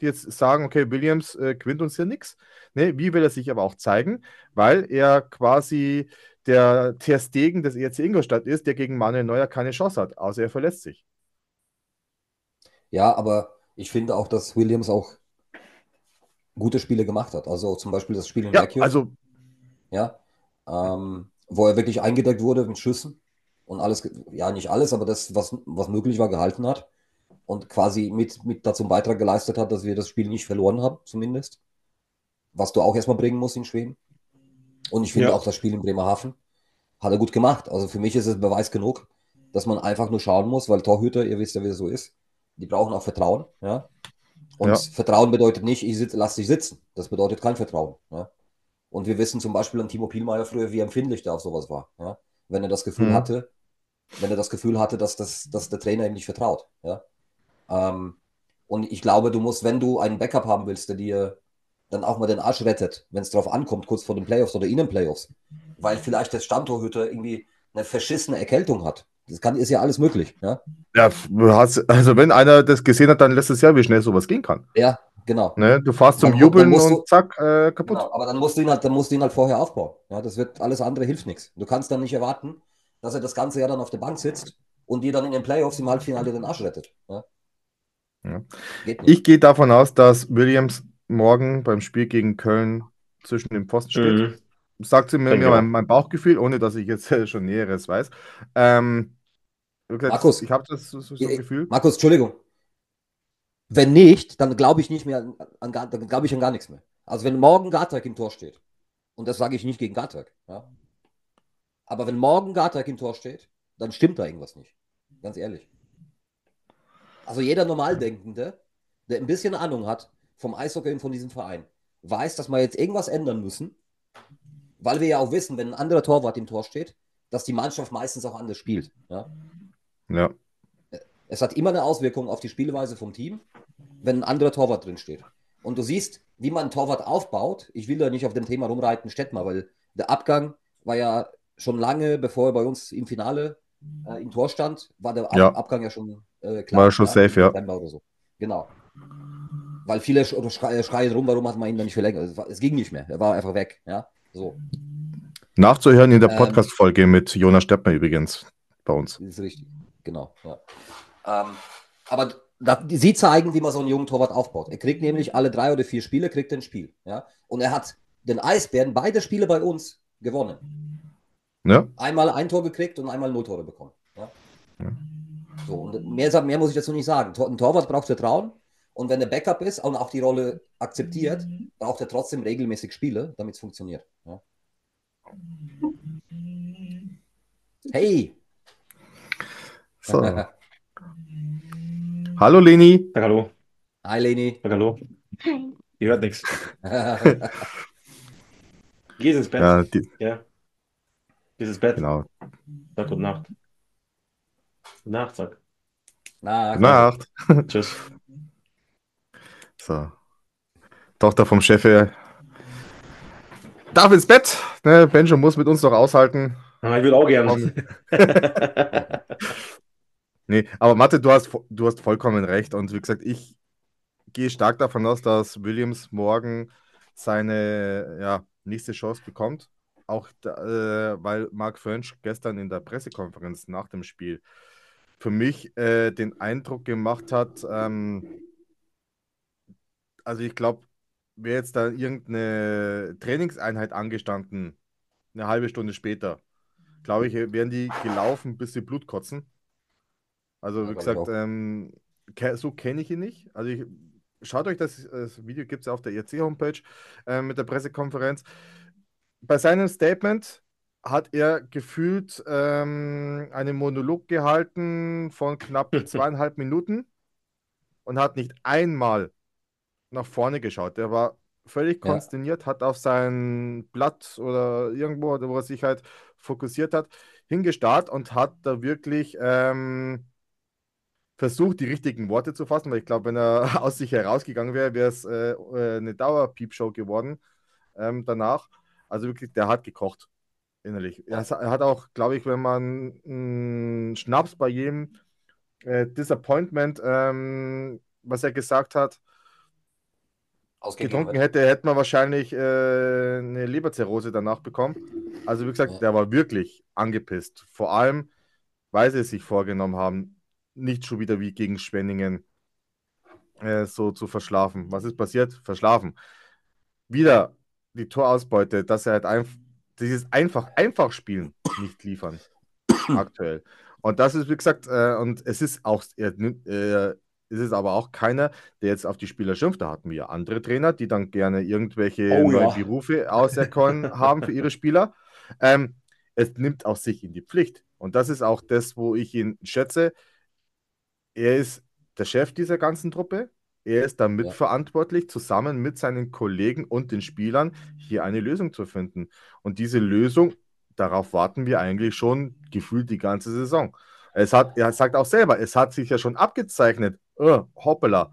die jetzt sagen, okay, Williams äh, gewinnt uns hier nichts. Ne, wie will er sich aber auch zeigen? Weil er quasi der Ter Stegen des ERC Ingolstadt ist, der gegen Manuel Neuer keine Chance hat, außer er verlässt sich. Ja, aber ich finde auch, dass Williams auch gute Spiele gemacht hat. Also zum Beispiel das Spiel in Ja, Vecchio, also ja, ähm, wo er wirklich eingedeckt wurde mit Schüssen und alles, ja, nicht alles, aber das, was, was möglich war, gehalten hat und quasi mit, mit dazu einen Beitrag geleistet hat, dass wir das Spiel nicht verloren haben, zumindest. Was du auch erstmal bringen musst in Schweden. Und ich finde Ja. auch das Spiel in Bremerhaven hat er gut gemacht. Also für mich ist es Beweis genug, dass man einfach nur schauen muss, weil Torhüter, ihr wisst ja, wie es so ist, die brauchen auch Vertrauen. Ja? Und Ja. Vertrauen bedeutet nicht, ich sitz, lass dich sitzen. Das bedeutet kein Vertrauen. Ja? Und wir wissen zum Beispiel an Timo Pielmeier früher, wie empfindlich der auf sowas war. Ja? Wenn er das Gefühl Mhm. hatte, wenn er das Gefühl hatte, dass, das, dass der Trainer ihm nicht vertraut. Ja? Ähm, und ich glaube, du musst, wenn du einen Backup haben willst, der dir dann auch mal den Arsch rettet, wenn es drauf ankommt, kurz vor den Playoffs oder in den Playoffs, weil vielleicht der Stammtorhüter irgendwie eine verschissene Erkältung hat. Das kann, ist ja alles möglich. Ja, Ja, also wenn einer das gesehen hat, dann lässt es ja, wie schnell sowas gehen kann. ja genau. Ne? Du fährst zum Dann- Jubeln dann und zack, äh, kaputt. Genau, aber dann musst du ihn halt, dann musst du ihn halt vorher aufbauen. Ja, das wird alles andere hilft nichts. Du kannst dann nicht erwarten, dass er das ganze Jahr dann auf der Bank sitzt und dir dann in den Playoffs im Halbfinale den Arsch rettet. Ja? Ja. Ich gehe davon aus, dass Williams morgen beim Spiel gegen Köln zwischen dem Pfosten steht. Mhm. Sagt sie mir, mir mein, mein Bauchgefühl, ohne dass ich jetzt schon Näheres weiß. Ähm, Markus. ich habe das so, so Gefühl. Markus, Entschuldigung. Wenn nicht, dann glaube ich nicht mehr an, an dann glaube ich an gar nichts mehr. Also wenn morgen Gartag im Tor steht, und das sage ich nicht gegen Gartag, ja, aber wenn morgen Gartag im Tor steht, dann stimmt da irgendwas nicht. Ganz ehrlich. Also jeder Normaldenkende, der ein bisschen Ahnung hat vom Eishockey und von diesem Verein, weiß, dass wir jetzt irgendwas ändern müssen, weil wir ja auch wissen, wenn ein anderer Torwart im Tor steht, dass die Mannschaft meistens auch anders spielt. Ja? Ja. Es hat immer eine Auswirkung auf die Spielweise vom Team, wenn ein anderer Torwart drin steht. Und du siehst, wie man einen Torwart aufbaut. Ich will da nicht auf dem Thema rumreiten, Stettmar, weil der Abgang war ja schon lange, bevor er bei uns im Finale äh, im Tor stand, war der Ab Ja. Abgang ja schon äh, klar. War schon safe, ja. So. Genau. Weil viele sch oder schrei schreien rum, warum hat man ihn dann nicht verlängert? Es, war, es ging nicht mehr. Er war einfach weg. Ja, so. Nachzuhören in der Ähm. Podcast-Folge mit Jonas Steppmer übrigens bei uns. Das ist richtig. Genau. Ja. Ähm, aber sie zeigen, wie man so einen jungen Torwart aufbaut. Er kriegt nämlich alle drei oder vier Spiele, kriegt er ein Spiel. Ja? Und er hat den Eisbären beide Spiele bei uns gewonnen. Ne? Einmal ein Tor gekriegt und einmal null Tore bekommen. Ja? Ja. So, und mehr, mehr muss ich dazu nicht sagen. Ein Torwart braucht Vertrauen. Und wenn er Backup ist und auch die Rolle akzeptiert, braucht er trotzdem regelmäßig Spiele, damit es funktioniert. Ja? Hey! So. Hallo Leni. Sag hallo. Hi, Leni. Sag hallo. Ihr hört nichts. Gehst ins Bett. Ja, die, Ja. Gehst ins Bett. genau. Sag gute Nacht. Gute Nacht, sag. Na, Gute Nacht. Tschüss. So. Tochter vom Chef äh, darf ins Bett. Ne? Benjo muss mit uns noch aushalten. Ah, ich will auch gern. Nee, aber Mathe, du hast, du hast vollkommen recht. Und wie gesagt, ich gehe stark davon aus, dass Williams morgen seine ja, nächste Chance bekommt. Auch da, äh, weil Mark French gestern in der Pressekonferenz nach dem Spiel für mich äh, den Eindruck gemacht hat, ähm, also ich glaube, wäre jetzt da irgendeine Trainingseinheit angestanden, eine halbe Stunde später, glaube ich, wären die gelaufen, bis sie Blut kotzen. Also, wie gesagt, ähm, so kenne ich ihn nicht. Also, ich, schaut euch das, das Video, gibt es ja auf der ERC-Homepage äh, mit der Pressekonferenz. Bei seinem Statement hat er gefühlt ähm, einen Monolog gehalten von knapp zweieinhalb Minuten und hat nicht einmal nach vorne geschaut. Er war völlig Ja. konsterniert, hat auf sein Blatt oder irgendwo, wo er sich halt fokussiert hat, hingestarrt und hat da wirklich ähm, versucht, die richtigen Worte zu fassen, weil ich glaube, wenn er aus sich herausgegangen wäre, wäre es äh, äh, eine Dauerpiepshow geworden ähm, danach. Also wirklich, der hat gekocht innerlich. Er, hat auch, glaube ich, wenn man mh, Schnaps bei jedem äh, Disappointment, ähm, was er gesagt hat, getrunken hätte, hätte man wahrscheinlich äh, eine Leberzirrhose danach bekommen. Also wie gesagt, Ja. der war wirklich angepisst. Vor allem, weil sie es sich vorgenommen haben, nicht schon wieder wie gegen Schwenningen äh, so zu verschlafen. Was ist passiert? Verschlafen. Wieder die Torausbeute, dass er halt einfach dieses einfach, einfach Spielen nicht liefern. aktuell. Und das ist, wie gesagt, äh, und es ist auch, er, äh, es ist aber auch keiner, der jetzt auf die Spieler schimpft. Da hatten wir andere Trainer, die dann gerne irgendwelche Oh, neuen ja. Berufe auserkoren haben für ihre Spieler. Ähm, es nimmt auch sich in die Pflicht. Und das ist auch das, wo ich ihn schätze. Er ist der Chef dieser ganzen Truppe. Er ist da mitverantwortlich, zusammen mit seinen Kollegen und den Spielern hier eine Lösung zu finden. Und diese Lösung, darauf warten wir eigentlich schon gefühlt die ganze Saison. Es hat, er sagt auch selber, es hat sich ja schon abgezeichnet, oh, hoppala,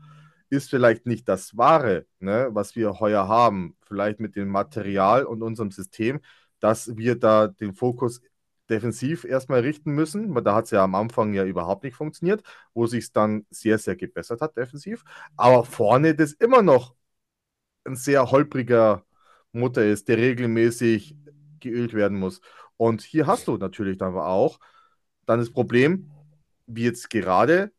ist vielleicht nicht das Wahre, ne, was wir heuer haben, vielleicht mit dem Material und unserem System, dass wir da den Fokus defensiv erstmal richten müssen, da hat es ja am Anfang ja überhaupt nicht funktioniert, wo sich es dann sehr, sehr gebessert hat defensiv. Aber vorne das immer noch ein sehr holpriger Mutter ist, der regelmäßig geölt werden muss. Und hier hast du natürlich dann auch dann das Problem, wie jetzt gerade,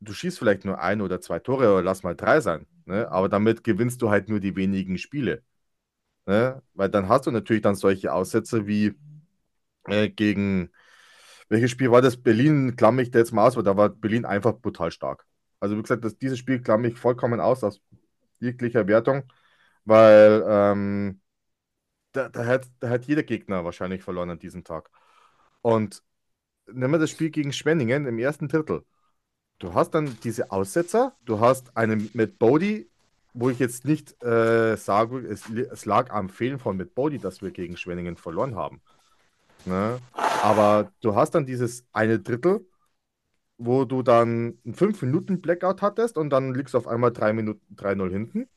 du schießt vielleicht nur ein oder zwei Tore oder lass mal drei sein, ne? aber damit gewinnst du halt nur die wenigen Spiele. Ne? Weil dann hast du natürlich dann solche Aussätze wie äh, gegen, welches Spiel war das? Berlin klamme ich da jetzt mal aus, weil da war Berlin einfach brutal stark. Also wie gesagt, das, dieses Spiel klamme ich vollkommen aus aus jeglicher Wertung, weil ähm, da, da, hat, da hat jeder Gegner wahrscheinlich verloren an diesem Tag. Und nehmen wir das Spiel gegen Schwenningen im ersten Drittel. Du hast dann diese Aussetzer, du hast einen mit Bodie, wo ich jetzt nicht äh, sage, es, es lag am Fehlen von mit Bodie, dass wir gegen Schwenningen verloren haben. Ne? Aber du hast dann dieses eine Drittel, wo du dann einen 5 Minuten Blackout hattest und dann liegst du auf einmal 3 Minuten 3-0 hinten.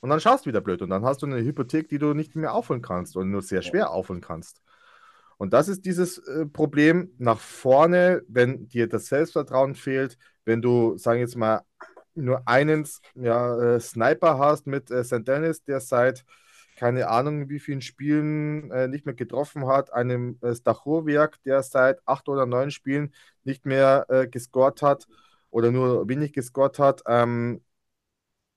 Und dann schaust du wieder blöd und dann hast du eine Hypothek, die du nicht mehr aufholen kannst oder nur sehr schwer aufholen kannst. Und das ist dieses äh, Problem nach vorne, wenn dir das Selbstvertrauen fehlt, wenn du, sagen wir jetzt mal, nur einen ja, äh, Sniper hast mit äh, St. Dennis, der seit keine Ahnung wie vielen Spielen äh, nicht mehr getroffen hat, einem äh, Stachurwerk, der seit acht oder neun Spielen nicht mehr äh, gescored hat oder nur wenig gescored hat. Ähm,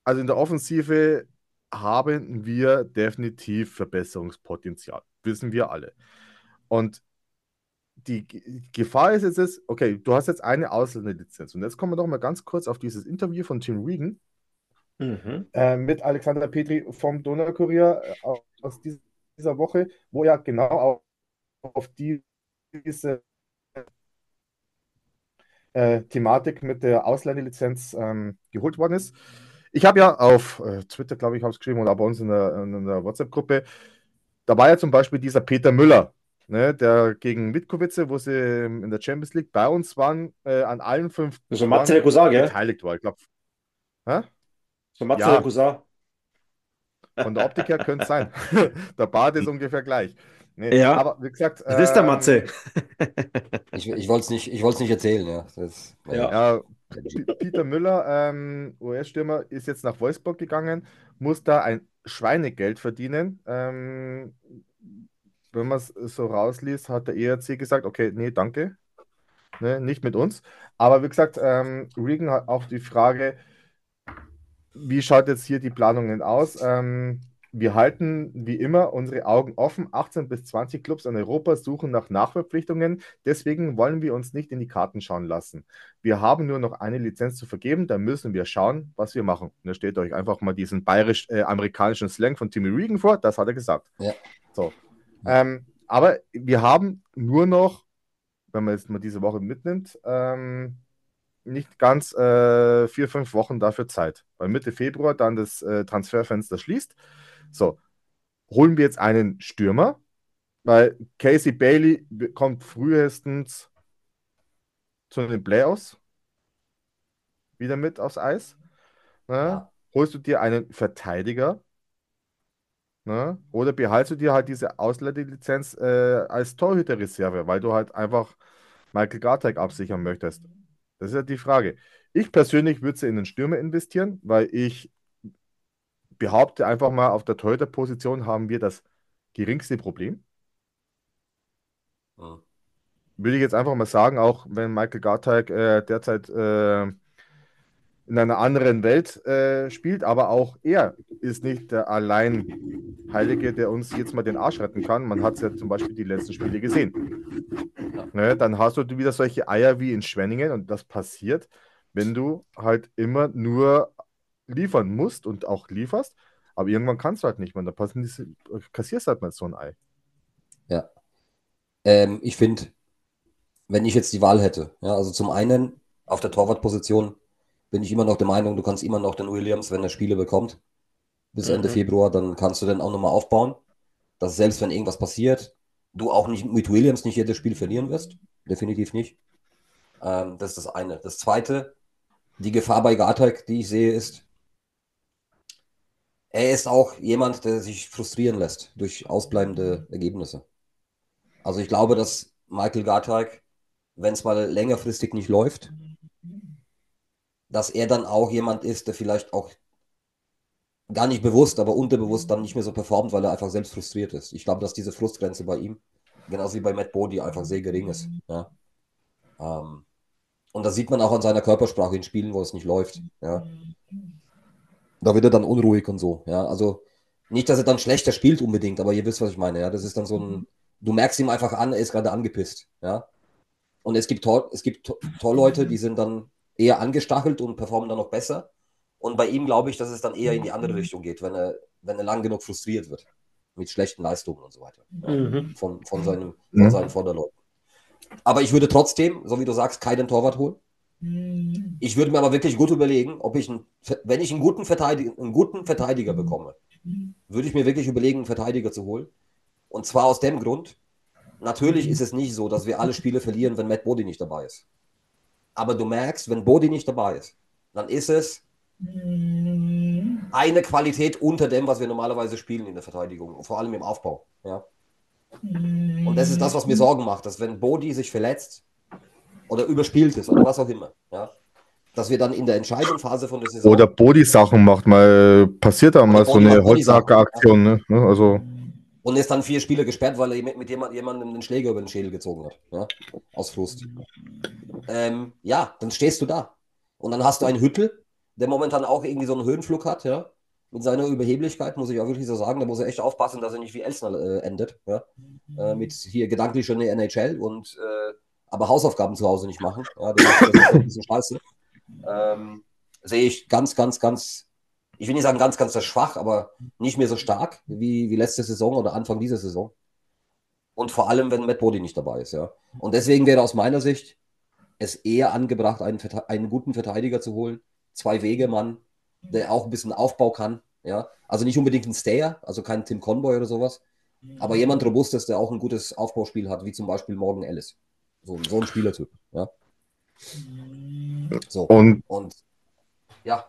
also in der Offensive haben wir definitiv Verbesserungspotenzial. Wissen wir alle. Und die Gefahr ist jetzt, okay, du hast jetzt eine Ausländer-Lizenz. Und jetzt kommen wir doch mal ganz kurz auf dieses Interview von Tim Regan Mhm. äh, mit Alexander Petri vom Donaukurier äh, aus dies- dieser Woche, wo ja genau auf, auf diese äh, Thematik mit der Ausländerlizenz ähm, geholt worden ist. Ich habe ja auf äh, Twitter, glaube ich, habe es geschrieben oder bei uns in der, in der WhatsApp-Gruppe, da war ja zum Beispiel dieser Peter Müller, ne, der gegen Mitkowice, wo sie in der Champions League bei uns waren, äh, an allen fünf Das ist so Matze gell? beteiligt war. Ich glaube? So Matze Ja. Cousin. Von der Optik her könnte es sein. der Bart ist ungefähr gleich. Nee, Ja. Aber wie gesagt, Das ist der ähm, Matze. Ich, ich wollte es nicht, ich nicht erzählen, ja. Das, Ja. Ja, Peter Müller, ähm, US-Stürmer, ist jetzt nach Wolfsburg gegangen, muss da ein Schweinegeld verdienen. Ähm, wenn man es so rausliest, hat der ERC gesagt, okay, nee, danke, ne, nicht mit uns. Aber wie gesagt, ähm, Regan hat auch die Frage, wie schaut jetzt hier die Planungen aus? Ähm, wir halten wie immer unsere Augen offen. 18 bis 20 Clubs in Europa suchen nach Nachverpflichtungen. Deswegen wollen wir uns nicht in die Karten schauen lassen. Wir haben nur noch eine Lizenz zu vergeben. Da müssen wir schauen, was wir machen. Und da steht euch einfach mal diesen bayerisch-amerikanischen äh, Slang von Timmy Regan vor. Das hat er gesagt. Ja. So. Ähm, aber wir haben nur noch, wenn man jetzt mal diese Woche mitnimmt, ähm, nicht ganz äh, vier, fünf Wochen dafür Zeit. Weil Mitte Februar dann das äh, Transferfenster schließt. So, holen wir jetzt einen Stürmer, weil Casey Bailey kommt frühestens zu den Playoffs wieder mit aufs Eis. Ne? Ja. Holst du dir einen Verteidiger ne? oder behaltst du dir halt diese Ausleihlizenz äh, als Torhüterreserve, weil du halt einfach Michael Garteig absichern möchtest. Das ist ja die Frage. Ich persönlich würde sie in den Stürmer investieren, weil ich behaupte einfach mal, auf der Torhüter-Position haben wir das geringste Problem. Mhm. Würde ich jetzt einfach mal sagen, auch wenn Michael Garteig äh, derzeit äh, in einer anderen Welt äh, spielt, aber auch er ist nicht der Alleinheilige, der uns jetzt mal den Arsch retten kann. Man hat es ja zum Beispiel die letzten Spiele gesehen. Ne, dann hast du wieder solche Eier wie in Schwenningen und das passiert, wenn du halt immer nur liefern musst und auch lieferst, aber irgendwann kannst du halt nicht mehr. Da passen diese, kassierst halt mal so ein Ei. Ja. Ähm, ich finde, wenn ich jetzt die Wahl hätte, ja, also zum einen auf der Torwartposition bin ich immer noch der Meinung, du kannst immer noch den Williams, wenn er Spiele bekommt, bis Ende mhm. Februar, dann kannst du den auch nochmal aufbauen. Dass selbst wenn irgendwas passiert, du auch nicht mit Williams nicht jedes Spiel verlieren wirst. Definitiv nicht. Ähm, das ist das eine. Das zweite, die Gefahr bei Gartek, die ich sehe, ist, er ist auch jemand, der sich frustrieren lässt durch ausbleibende Ergebnisse. Also ich glaube, dass Michael Garteig, wenn es mal längerfristig nicht läuft, dass er dann auch jemand ist, der vielleicht auch gar nicht bewusst, aber unterbewusst dann nicht mehr so performt, weil er einfach selbst frustriert ist. Ich glaube, dass diese Frustgrenze bei ihm, genauso wie bei Matt Bodie, einfach sehr gering ist. Ja. Ähm, und das sieht man auch an seiner Körpersprache in Spielen, wo es nicht läuft. Ja da wird er dann unruhig und so. Ja, also nicht, dass er dann schlechter spielt unbedingt, aber ihr wisst, was ich meine. Ja, das ist dann so ein, du merkst ihm einfach an, er ist gerade angepisst. Ja, und es gibt Tor, es gibt Torleute, die sind dann eher angestachelt und performen dann noch besser. Und bei ihm glaube ich, dass es dann eher in die andere Richtung geht, wenn er, wenn er lang genug frustriert wird mit schlechten Leistungen und so weiter. Mhm. Von, von, seinem, von seinen Vorderleuten. Aber ich würde trotzdem, so wie du sagst, keinen Torwart holen. Ich würde mir aber wirklich gut überlegen, ob ich, einen, wenn ich einen guten, Verteidiger, einen guten Verteidiger bekomme, würde ich mir wirklich überlegen, einen Verteidiger zu holen. Und zwar aus dem Grund, natürlich ist es nicht so, dass wir alle Spiele verlieren, wenn Matt Bodie nicht dabei ist. Aber du merkst, wenn Bodie nicht dabei ist, dann ist es eine Qualität unter dem, was wir normalerweise spielen in der Verteidigung, vor allem im Aufbau. Ja? Und das ist das, was mir Sorgen macht, dass wenn Bodie sich verletzt, oder überspielt ist oder was auch immer. Ja? Dass wir dann in der Entscheidungsphase von der Saison. Oder Body-Sachen macht mal, passiert da mal so eine Holzhacker-Aktion. Ne? ne? Also. Und ist dann vier Spiele gesperrt, weil er mit jemand, jemandem den Schläger über den Schädel gezogen hat. Ja? Aus Frust. Ähm, ja, dann stehst du da. Und dann hast du einen Hüttel, der momentan auch irgendwie so einen Höhenflug hat, ja. Mit seiner Überheblichkeit, muss ich auch wirklich so sagen, da muss er echt aufpassen, dass er nicht wie Elsner äh, endet, ja. Äh, mit hier gedanklich schon eine NHL und äh, aber Hausaufgaben zu Hause nicht machen. Ja, das ist ein bisschen scheiße. Ähm, sehe ich ganz, ganz, ganz, ich will nicht sagen ganz, ganz schwach, aber nicht mehr so stark wie, wie letzte Saison oder Anfang dieser Saison. Und vor allem, wenn Matt Boddy nicht dabei ist, ja. Und deswegen wäre aus meiner Sicht es eher angebracht, einen, einen guten Verteidiger zu holen. Zwei Wege Mann, der auch ein bisschen Aufbau kann, ja. Also nicht unbedingt ein Stayer, also kein Tim Conboy oder sowas, aber jemand Robustes, der auch ein gutes Aufbauspiel hat, wie zum Beispiel Morgan Ellis. So, so ein Spielertyp. Ja. So. Und, und ja.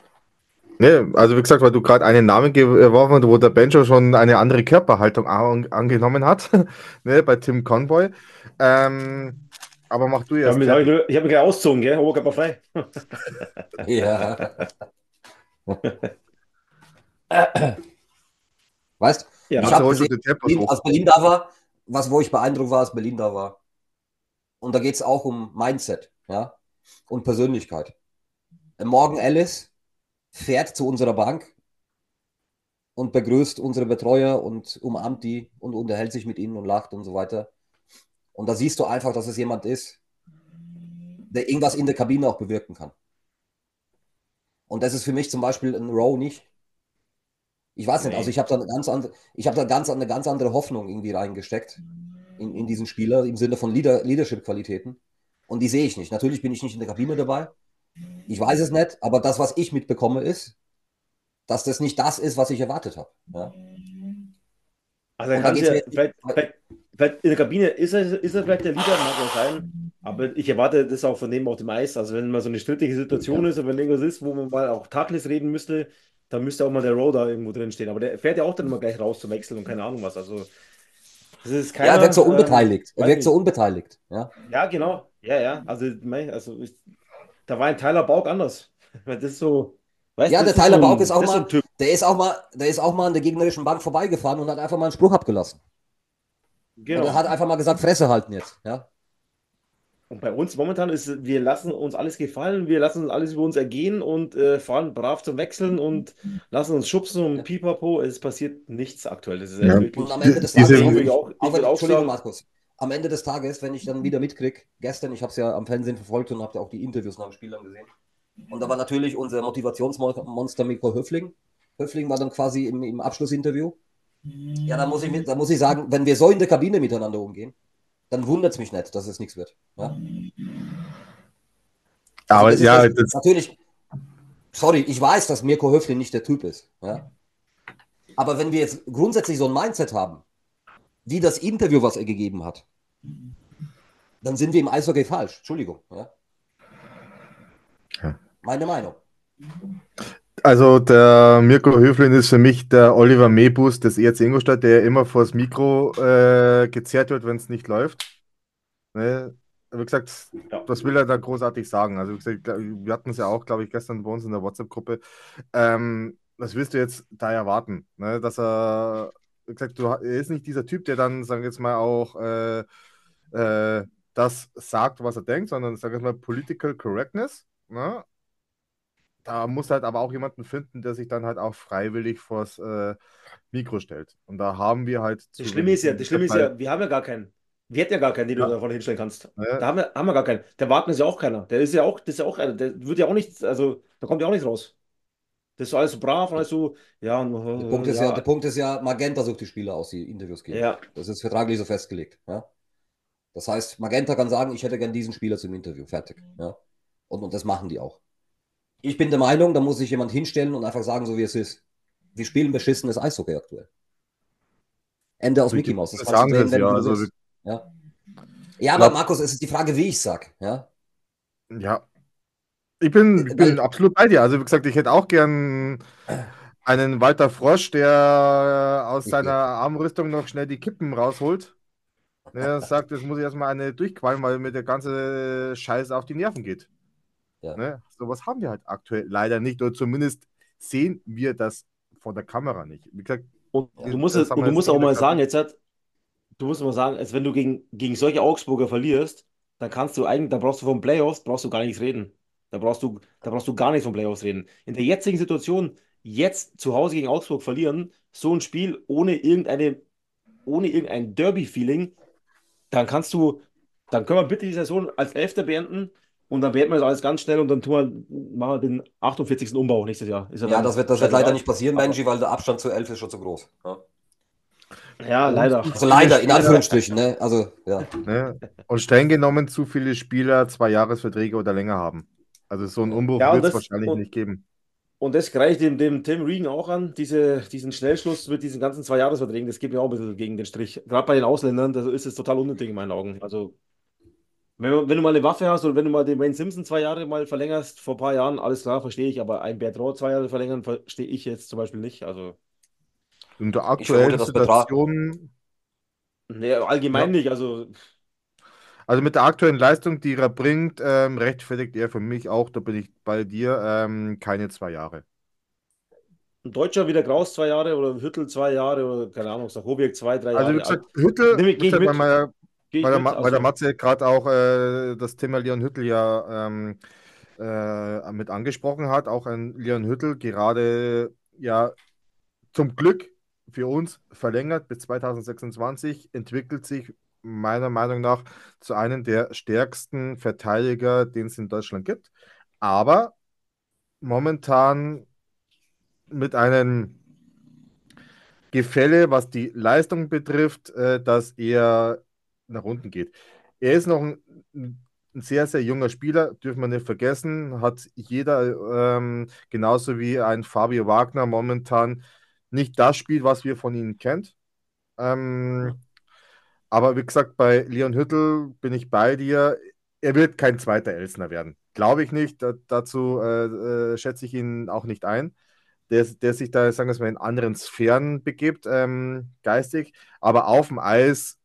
Ne, also wie gesagt, weil du gerade einen Namen geworfen hast, wo der Benjo schon eine andere Körperhaltung an, angenommen hat, ne, bei Tim Conboy. Ähm, aber mach du jetzt. Ja, ich, ich habe mich gleich ausgezogen, gell? Oberkörper frei. ja. weißt ja, ich habe gesehen, als Berlin da war, was wo ich beeindruckt war, als Berlin da war. Und da geht es auch um Mindset ja? und Persönlichkeit. Morgan Ellis fährt zu unserer Bank und begrüßt unsere Betreuer und umarmt die und unterhält sich mit ihnen und lacht und so weiter. Und da siehst du einfach, dass es jemand ist, der irgendwas in der Kabine auch bewirken kann. Und das ist für mich zum Beispiel ein Row nicht. Ich weiß nicht, Nee. also ich habe da eine ganz andere, ich habe da ganz, eine ganz andere Hoffnung irgendwie reingesteckt in, in diesen Spieler im Sinne von Leader, Leadership-Qualitäten. Und die sehe ich nicht. Natürlich bin ich nicht in der Kabine dabei. Ich weiß es nicht, aber das, was ich mitbekomme, ist, dass das nicht das ist, was ich erwartet habe. Ja? Also dann kann ja, vielleicht, vielleicht, vielleicht in der Kabine ist er, ist er vielleicht der Leader, mag ja sein, aber ich erwarte das auch von dem auf dem Eis. Also wenn mal so eine strittige Situation ist und wenn irgendwas ist, wo man mal auch Tacheles reden müsste, dann müsste auch mal der da irgendwo drin stehen. Aber der fährt ja auch dann immer gleich raus zu wechseln und keine Ahnung was. Also das ist keiner, ja, er wirkt so ähm, unbeteiligt. er wirkt so unbeteiligt. Ja? Ja, genau. Ja, ja. Also, also ich, da war ein Tyler Bauk anders. Weil Das ist so. Weißt, Ja, der ist Tyler so Bauk ist auch mal-. Der ist auch mal, der ist auch mal an der gegnerischen Bank vorbeigefahren und hat einfach mal einen Spruch abgelassen. Genau. Und er hat einfach mal gesagt, Fresse halten jetzt. Ja? Und bei uns momentan ist, wir lassen uns alles gefallen, wir lassen uns alles über uns ergehen und äh, fahren brav zum Wechseln und lassen uns schubsen und pipapo. Es passiert nichts aktuell. Das ist Ja. wirklich. Und am Ende des Diese- Tages, Ich will auch- ich auch, will auch Entschuldigung, sagen- Markus, am Ende des Tages, wenn ich dann wieder mitkriege, gestern, ich habe es ja am Fernsehen verfolgt und habe auch die Interviews nach den Spielern gesehen. Und da war natürlich unser Motivationsmonster Mikro Höfling. Höfling war dann quasi im, im Abschlussinterview. Ja, da muss, ich, da muss ich sagen, wenn wir so in der Kabine miteinander umgehen, dann wundert es mich nicht, dass es nichts wird. Ja? Aber ist ja, das, natürlich, sorry, ich weiß, dass Mirko Höfling nicht der Typ ist. Ja? Aber wenn wir jetzt grundsätzlich so ein Mindset haben, wie das Interview, was er gegeben hat, dann sind wir im Eishockey falsch. Entschuldigung. Ja? Ja. Meine Meinung. also der Mirko Höflin ist für mich der Oliver Mebus des ERC Ingolstadt, der immer vors Mikro äh, gezerrt wird, wenn es nicht läuft. Ne? Wie gesagt, was will er da großartig sagen? Also gesagt, wir hatten es ja auch, glaube ich, gestern bei uns in der WhatsApp-Gruppe. Ähm, was willst du jetzt da erwarten? Ne? Dass er, gesagt, du, er ist nicht dieser Typ, der dann, sagen wir jetzt mal, auch äh, äh, das sagt, was er denkt, sondern, sagen wir jetzt mal, Political Correctness. Ne? Da muss halt aber auch jemanden finden, der sich dann halt auch freiwillig vors äh, Mikro stellt. Und da haben wir halt. Das Schlimme ist ja, das Schlimme ist ja, wir haben ja gar keinen. Wir hätten ja gar keinen, den Ja. du davon hinstellen kannst. Ja. Da haben wir, haben wir gar keinen. Der Wagner ist ja auch keiner. Der ist ja auch, das ist ja auch einer. Der wird ja auch nichts, also da kommt ja auch nichts raus. Das ist alles so brav und alles so, ja, und, Der Punkt, ist ja, der Punkt ist ja, Magenta sucht die Spieler aus, die Interviews geben. ja. Das ist vertraglich so festgelegt. Ja? Das heißt, Magenta kann sagen, ich hätte gern diesen Spieler zum Interview. Fertig. Ja? Und, und das machen die auch. Ich bin der Meinung, da muss sich jemand hinstellen und einfach sagen, so wie es ist. Wir spielen beschissenes Eishockey aktuell. Ende aus Mickey Mouse. Das du sagen sie wenn ja. du Also, ja. ja, aber Markus, es ist die Frage, wie ich sag. Ja? Ja. Ich bin, ich bin Weil- absolut bei dir. Also, wie gesagt, ich hätte auch gern einen Walter Frosch, der aus seiner Armrüstung noch schnell die Kippen rausholt. Der sagt, jetzt muss ich erstmal eine durchqualmen, weil mir der ganze Scheiß auf die Nerven geht. Ja. Ne? Sowas haben wir halt aktuell leider nicht, oder zumindest sehen wir das vor der Kamera nicht. Wie gesagt, Und du musst, und du musst auch mal sagen, jetzt hat, du musst mal sagen, als wenn du gegen, gegen solche Augsburger verlierst, dann kannst du eigentlich, dann brauchst du von Playoffs, brauchst du gar nichts reden. Da brauchst du, da brauchst du gar nichts von Playoffs reden. In der jetzigen Situation, jetzt zu Hause gegen Augsburg verlieren, so ein Spiel ohne irgendeine, ohne irgendein Derby-Feeling, dann kannst du, dann können wir bitte die Saison als Elfter beenden und dann beenden wir das alles ganz schnell und dann tun wir, machen wir den 48. Umbau nächstes Jahr. Ist Ja, dann das wird, das wird leider nicht passieren, Benji, weil der Abstand zu 11 ist schon zu groß. Ja? Ja, leider. Also leider, in Anführungsstrichen. Ne? Also, ja. ne? und streng genommen zu viele Spieler zwei Jahresverträge oder länger haben. Also so einen Umbruch Ja, wird es das- wahrscheinlich und- nicht geben. Und das greift dem, dem Tim Regan auch an, diese, diesen Schnellschluss mit diesen ganzen Zwei-Jahres-Verträgen, das geht mir auch ein bisschen gegen den Strich. Gerade bei den Ausländern, da ist es total unnötig in meinen Augen. Also, wenn, du- wenn du mal eine Waffe hast oder wenn du mal den Wayne Simpson zwei Jahre mal verlängerst, vor ein paar Jahren, alles klar, verstehe ich, aber ein Bertrand zwei Jahre verlängern, verstehe ich jetzt zum Beispiel nicht. Also, In der aktuellen Situation, nee, allgemein Ja. nicht. Also, also mit der aktuellen Leistung, die er bringt, ähm, rechtfertigt er für mich auch, da bin ich bei dir, ähm, keine zwei Jahre. ein Deutscher wieder Kraus zwei Jahre oder Hüttel zwei Jahre oder keine Ahnung, Sachowiak zwei, drei Also wie Jahre. gesagt, Hüttel, ich- wie gesagt, mit. weil, der, mit, der also- Matze gerade auch äh, das Thema Leon Hüttel ja ähm, äh, mit angesprochen hat, auch ein Leon Hüttel gerade ja zum Glück für uns verlängert bis 2026, entwickelt sich meiner Meinung nach zu einem der stärksten Verteidiger, den es in Deutschland gibt. Aber momentan mit einem Gefälle, was die Leistung betrifft, äh, dass er nach unten geht. Er ist noch ein, ein sehr, sehr junger Spieler, dürfen wir nicht vergessen. Hat jeder, ähm, genauso wie ein Fabio Wagner, momentan nicht das Spiel, was wir von ihm kennt. Ähm, aber wie gesagt, bei Leon Hüttel bin ich bei dir. Er wird kein zweiter Elsner werden. Glaube ich nicht. Da, dazu äh, äh, schätze ich ihn auch nicht ein. Der, der sich da, sagen wir mal, in anderen Sphären begibt, ähm, geistig. Aber auf dem Eis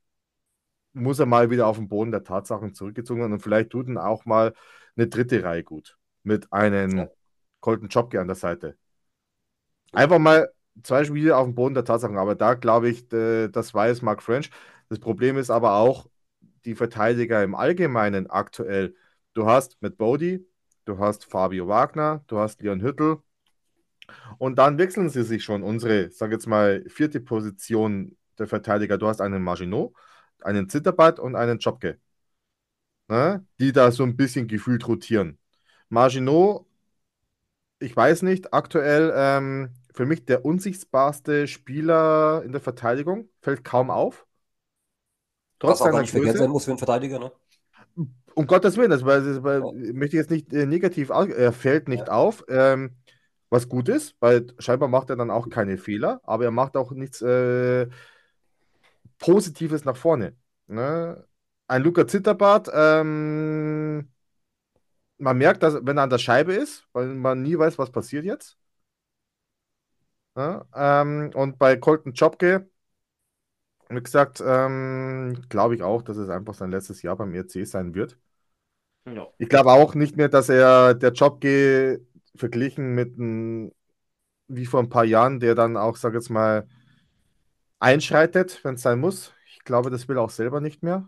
muss er mal wieder auf den Boden der Tatsachen zurückgezogen werden und vielleicht tut ihn auch mal eine dritte Reihe gut. Mit einem. Colton Jobke an der Seite. Einfach mal zwei Spiele auf dem Boden der Tatsachen. Aber da glaube ich, das weiß Mark French. Das Problem ist aber auch die Verteidiger im Allgemeinen aktuell. Du hast mit Bodie, du hast Fabio Wagner, du hast Leon Hüttel. Und dann wechseln sie sich schon unsere, sag jetzt mal, vierte Position der Verteidiger. Du hast einen Maginot, einen Zitterbad und einen Jobke. Ne? Die da so ein bisschen gefühlt rotieren. Maginot, ich weiß nicht, aktuell ähm, für mich der unsichtbarste Spieler in der Verteidigung, fällt kaum auf. Trotz Was aber nicht verkehrt sein muss für einen Verteidiger, ne? Um Gottes Willen, das, weil, das weil, ja. möchte ich jetzt nicht äh, negativ er fällt nicht ja. auf, ähm, was gut ist, weil scheinbar macht er dann auch keine Fehler, aber er macht auch nichts äh, Positives nach vorne. Ne? Ein Luca Zitterbart, ähm, man merkt, dass, wenn er an der Scheibe ist, weil man nie weiß, was passiert jetzt. Ja, ähm, und bei Colton Jobke, wie gesagt, ähm, glaube ich auch, dass es einfach sein letztes Jahr beim ERC sein wird. Ja. Ich glaube auch nicht mehr, dass er der Jobke verglichen mit einem, wie vor ein paar Jahren, der dann auch, sag jetzt mal, einschreitet, wenn es sein muss. Ich glaube, das will er auch selber nicht mehr.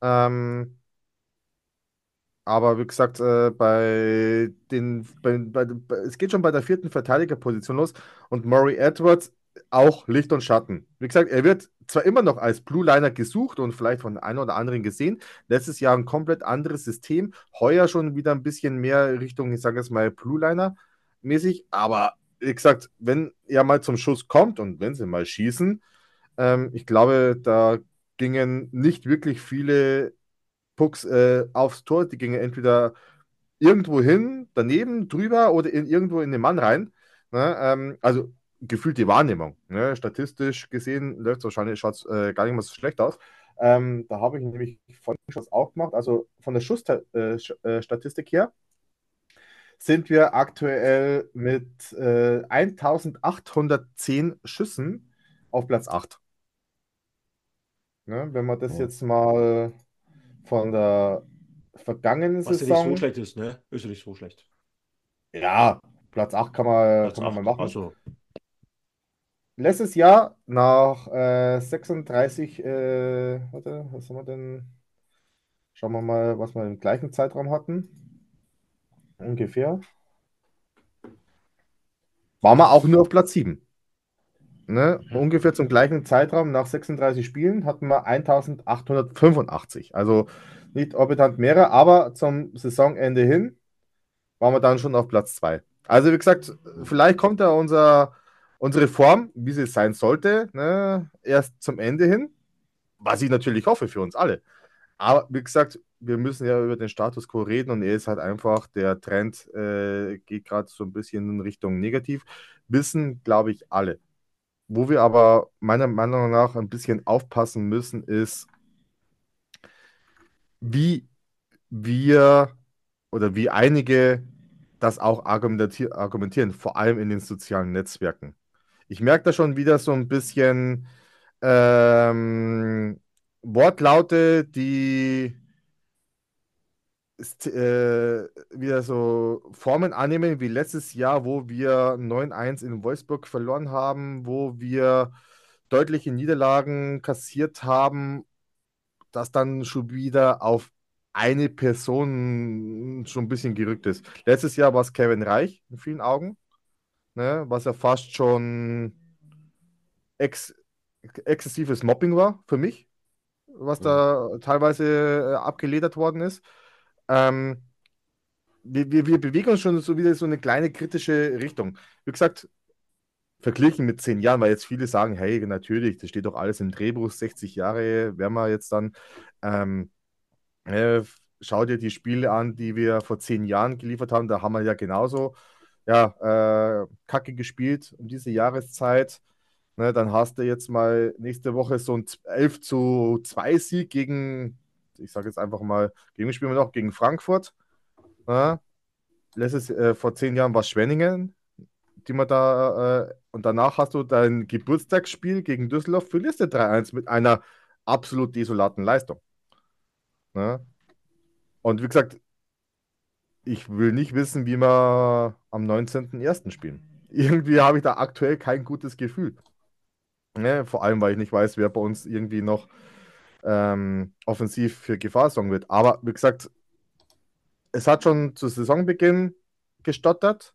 Ähm, aber wie gesagt, äh, bei den, bei, bei, es geht schon bei der vierten Verteidigerposition los und Murray Edwards auch Licht und Schatten. Wie gesagt, er wird zwar immer noch als Blue Liner gesucht und vielleicht von einem oder anderen gesehen. Letztes Jahr ein komplett anderes System. Heuer schon wieder ein bisschen mehr Richtung, ich sage jetzt mal, Blue Liner mäßig. Aber wie gesagt, wenn er mal zum Schuss kommt und wenn sie mal schießen, ähm, ich glaube, da gingen nicht wirklich viele Pucks äh, aufs Tor. Die gingen entweder irgendwo hin, daneben, drüber oder in, irgendwo in den Mann rein. Ne? Ähm, also gefühlt die Wahrnehmung. Ne? Statistisch gesehen läuft es wahrscheinlich äh, gar nicht mal so schlecht aus. Ähm, da habe ich nämlich von Schuss auch gemacht. Also von der Schussstatistik äh, äh her sind wir aktuell mit äh, 1810 Schüssen auf Platz 8. Ne? Wenn man das ja. jetzt mal von der vergangenen Was Saison. Was ja nicht so schlecht ist, ne? Ist ja nicht so schlecht. Ja, Platz 8 kann man, Platz kann man 8, mal machen. Also. Letztes Jahr nach äh, 36, äh, warte, was haben wir denn? Schauen wir mal, was wir im gleichen Zeitraum hatten. Ungefähr. Waren wir auch nur auf Platz 7. Ne? Ungefähr zum gleichen Zeitraum, nach 36 Spielen, hatten wir 1885. Also nicht orbitant mehrere, aber zum Saisonende hin waren wir dann schon auf Platz 2. Also wie gesagt, vielleicht kommt da unser, unsere Form, wie sie sein sollte, ne? erst zum Ende hin, was ich natürlich hoffe für uns alle. Aber wie gesagt, wir müssen ja über den Status quo reden und er ist halt einfach, der Trend äh, geht gerade so ein bisschen in Richtung negativ. Wissen, glaube ich, alle. Wo wir aber meiner Meinung nach ein bisschen aufpassen müssen, ist, wie wir oder wie einige das auch argumentieren, vor allem in den sozialen Netzwerken. Ich merke da schon wieder so ein bisschen ähm, Wortlaute, die äh, wieder so Formen annehmen wie letztes Jahr, wo wir 9-1 in Wolfsburg verloren haben, wo wir deutliche Niederlagen kassiert haben, das dann schon wieder auf eine Person schon ein bisschen gerückt ist. Letztes Jahr war es Kevin Reich in vielen Augen. Ne, was ja fast schon ex exzessives Mobbing war für mich, was da teilweise äh, abgeledert worden ist. Ähm, wir, wir, wir bewegen uns schon so wieder so eine kleine kritische Richtung. Wie gesagt, verglichen mit zehn Jahren, weil jetzt viele sagen, hey, natürlich, das steht doch alles im Drehbuch, 60 Jahre werden wir jetzt dann. Ähm, äh, schau dir die Spiele an, die wir vor zehn Jahren geliefert haben, da haben wir ja genauso ja, äh, Kacke gespielt um diese Jahreszeit. Ne, dann hast du jetzt mal nächste Woche so ein 11 zu 2 Sieg gegen, ich sage jetzt einfach mal, gegen spielen wir noch, gegen Frankfurt. Ne? Letztes, äh, vor zehn Jahren war Schwenningen, die man da, äh, und danach hast du dein Geburtstagsspiel gegen Düsseldorf, verlierst du 3-1 mit einer absolut desolaten Leistung. Ne? Und wie gesagt, ich will nicht wissen, wie wir am 19.01. spielen. Irgendwie habe ich da aktuell kein gutes Gefühl. Ne? Vor allem, weil ich nicht weiß, wer bei uns irgendwie noch ähm, offensiv für Gefahr sorgen wird. Aber wie gesagt, es hat schon zu Saisonbeginn gestottert.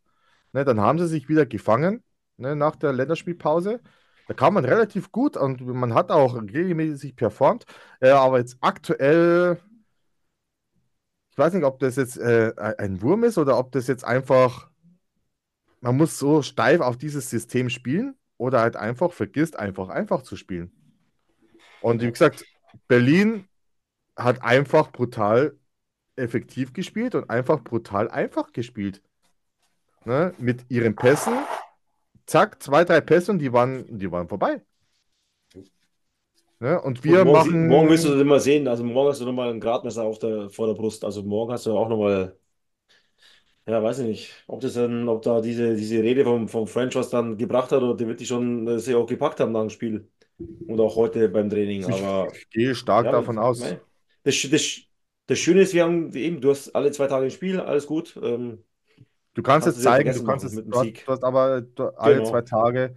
Ne? Dann haben sie sich wieder gefangen ne? nach der Länderspielpause. Da kam man relativ gut und man hat auch regelmäßig performt. Äh, aber jetzt aktuell, ich weiß nicht, ob das jetzt äh, ein Wurm ist oder ob das jetzt einfach, man muss so steif auf dieses System spielen oder halt einfach vergisst, einfach einfach zu spielen. Und wie gesagt, Berlin hat einfach brutal effektiv gespielt und einfach brutal einfach gespielt. Ne? Mit ihren Pässen, zack, zwei, drei Pässe und die waren, die waren vorbei. Ne? Und wir Und morgen, machen. morgen wirst du das immer sehen. Also morgen hast du nochmal ein Gradmesser auf der, vor der Brust. Also morgen hast du auch nochmal, ja, weiß ich nicht, ob das dann, ob da diese, diese Rede vom, vom French was dann gebracht hat oder die wird die schon äh, sehr auch gepackt haben nach dem Spiel. Und auch heute beim Training. Aber ich gehe stark ja, davon aus. Das, das, das Schöne ist, wir haben eben, du hast alle zwei Tage ein Spiel, alles gut. Ähm, Du kannst es zeigen, du kannst es, mit dem du hast, Sieg. du hast aber alle Genau. zwei Tage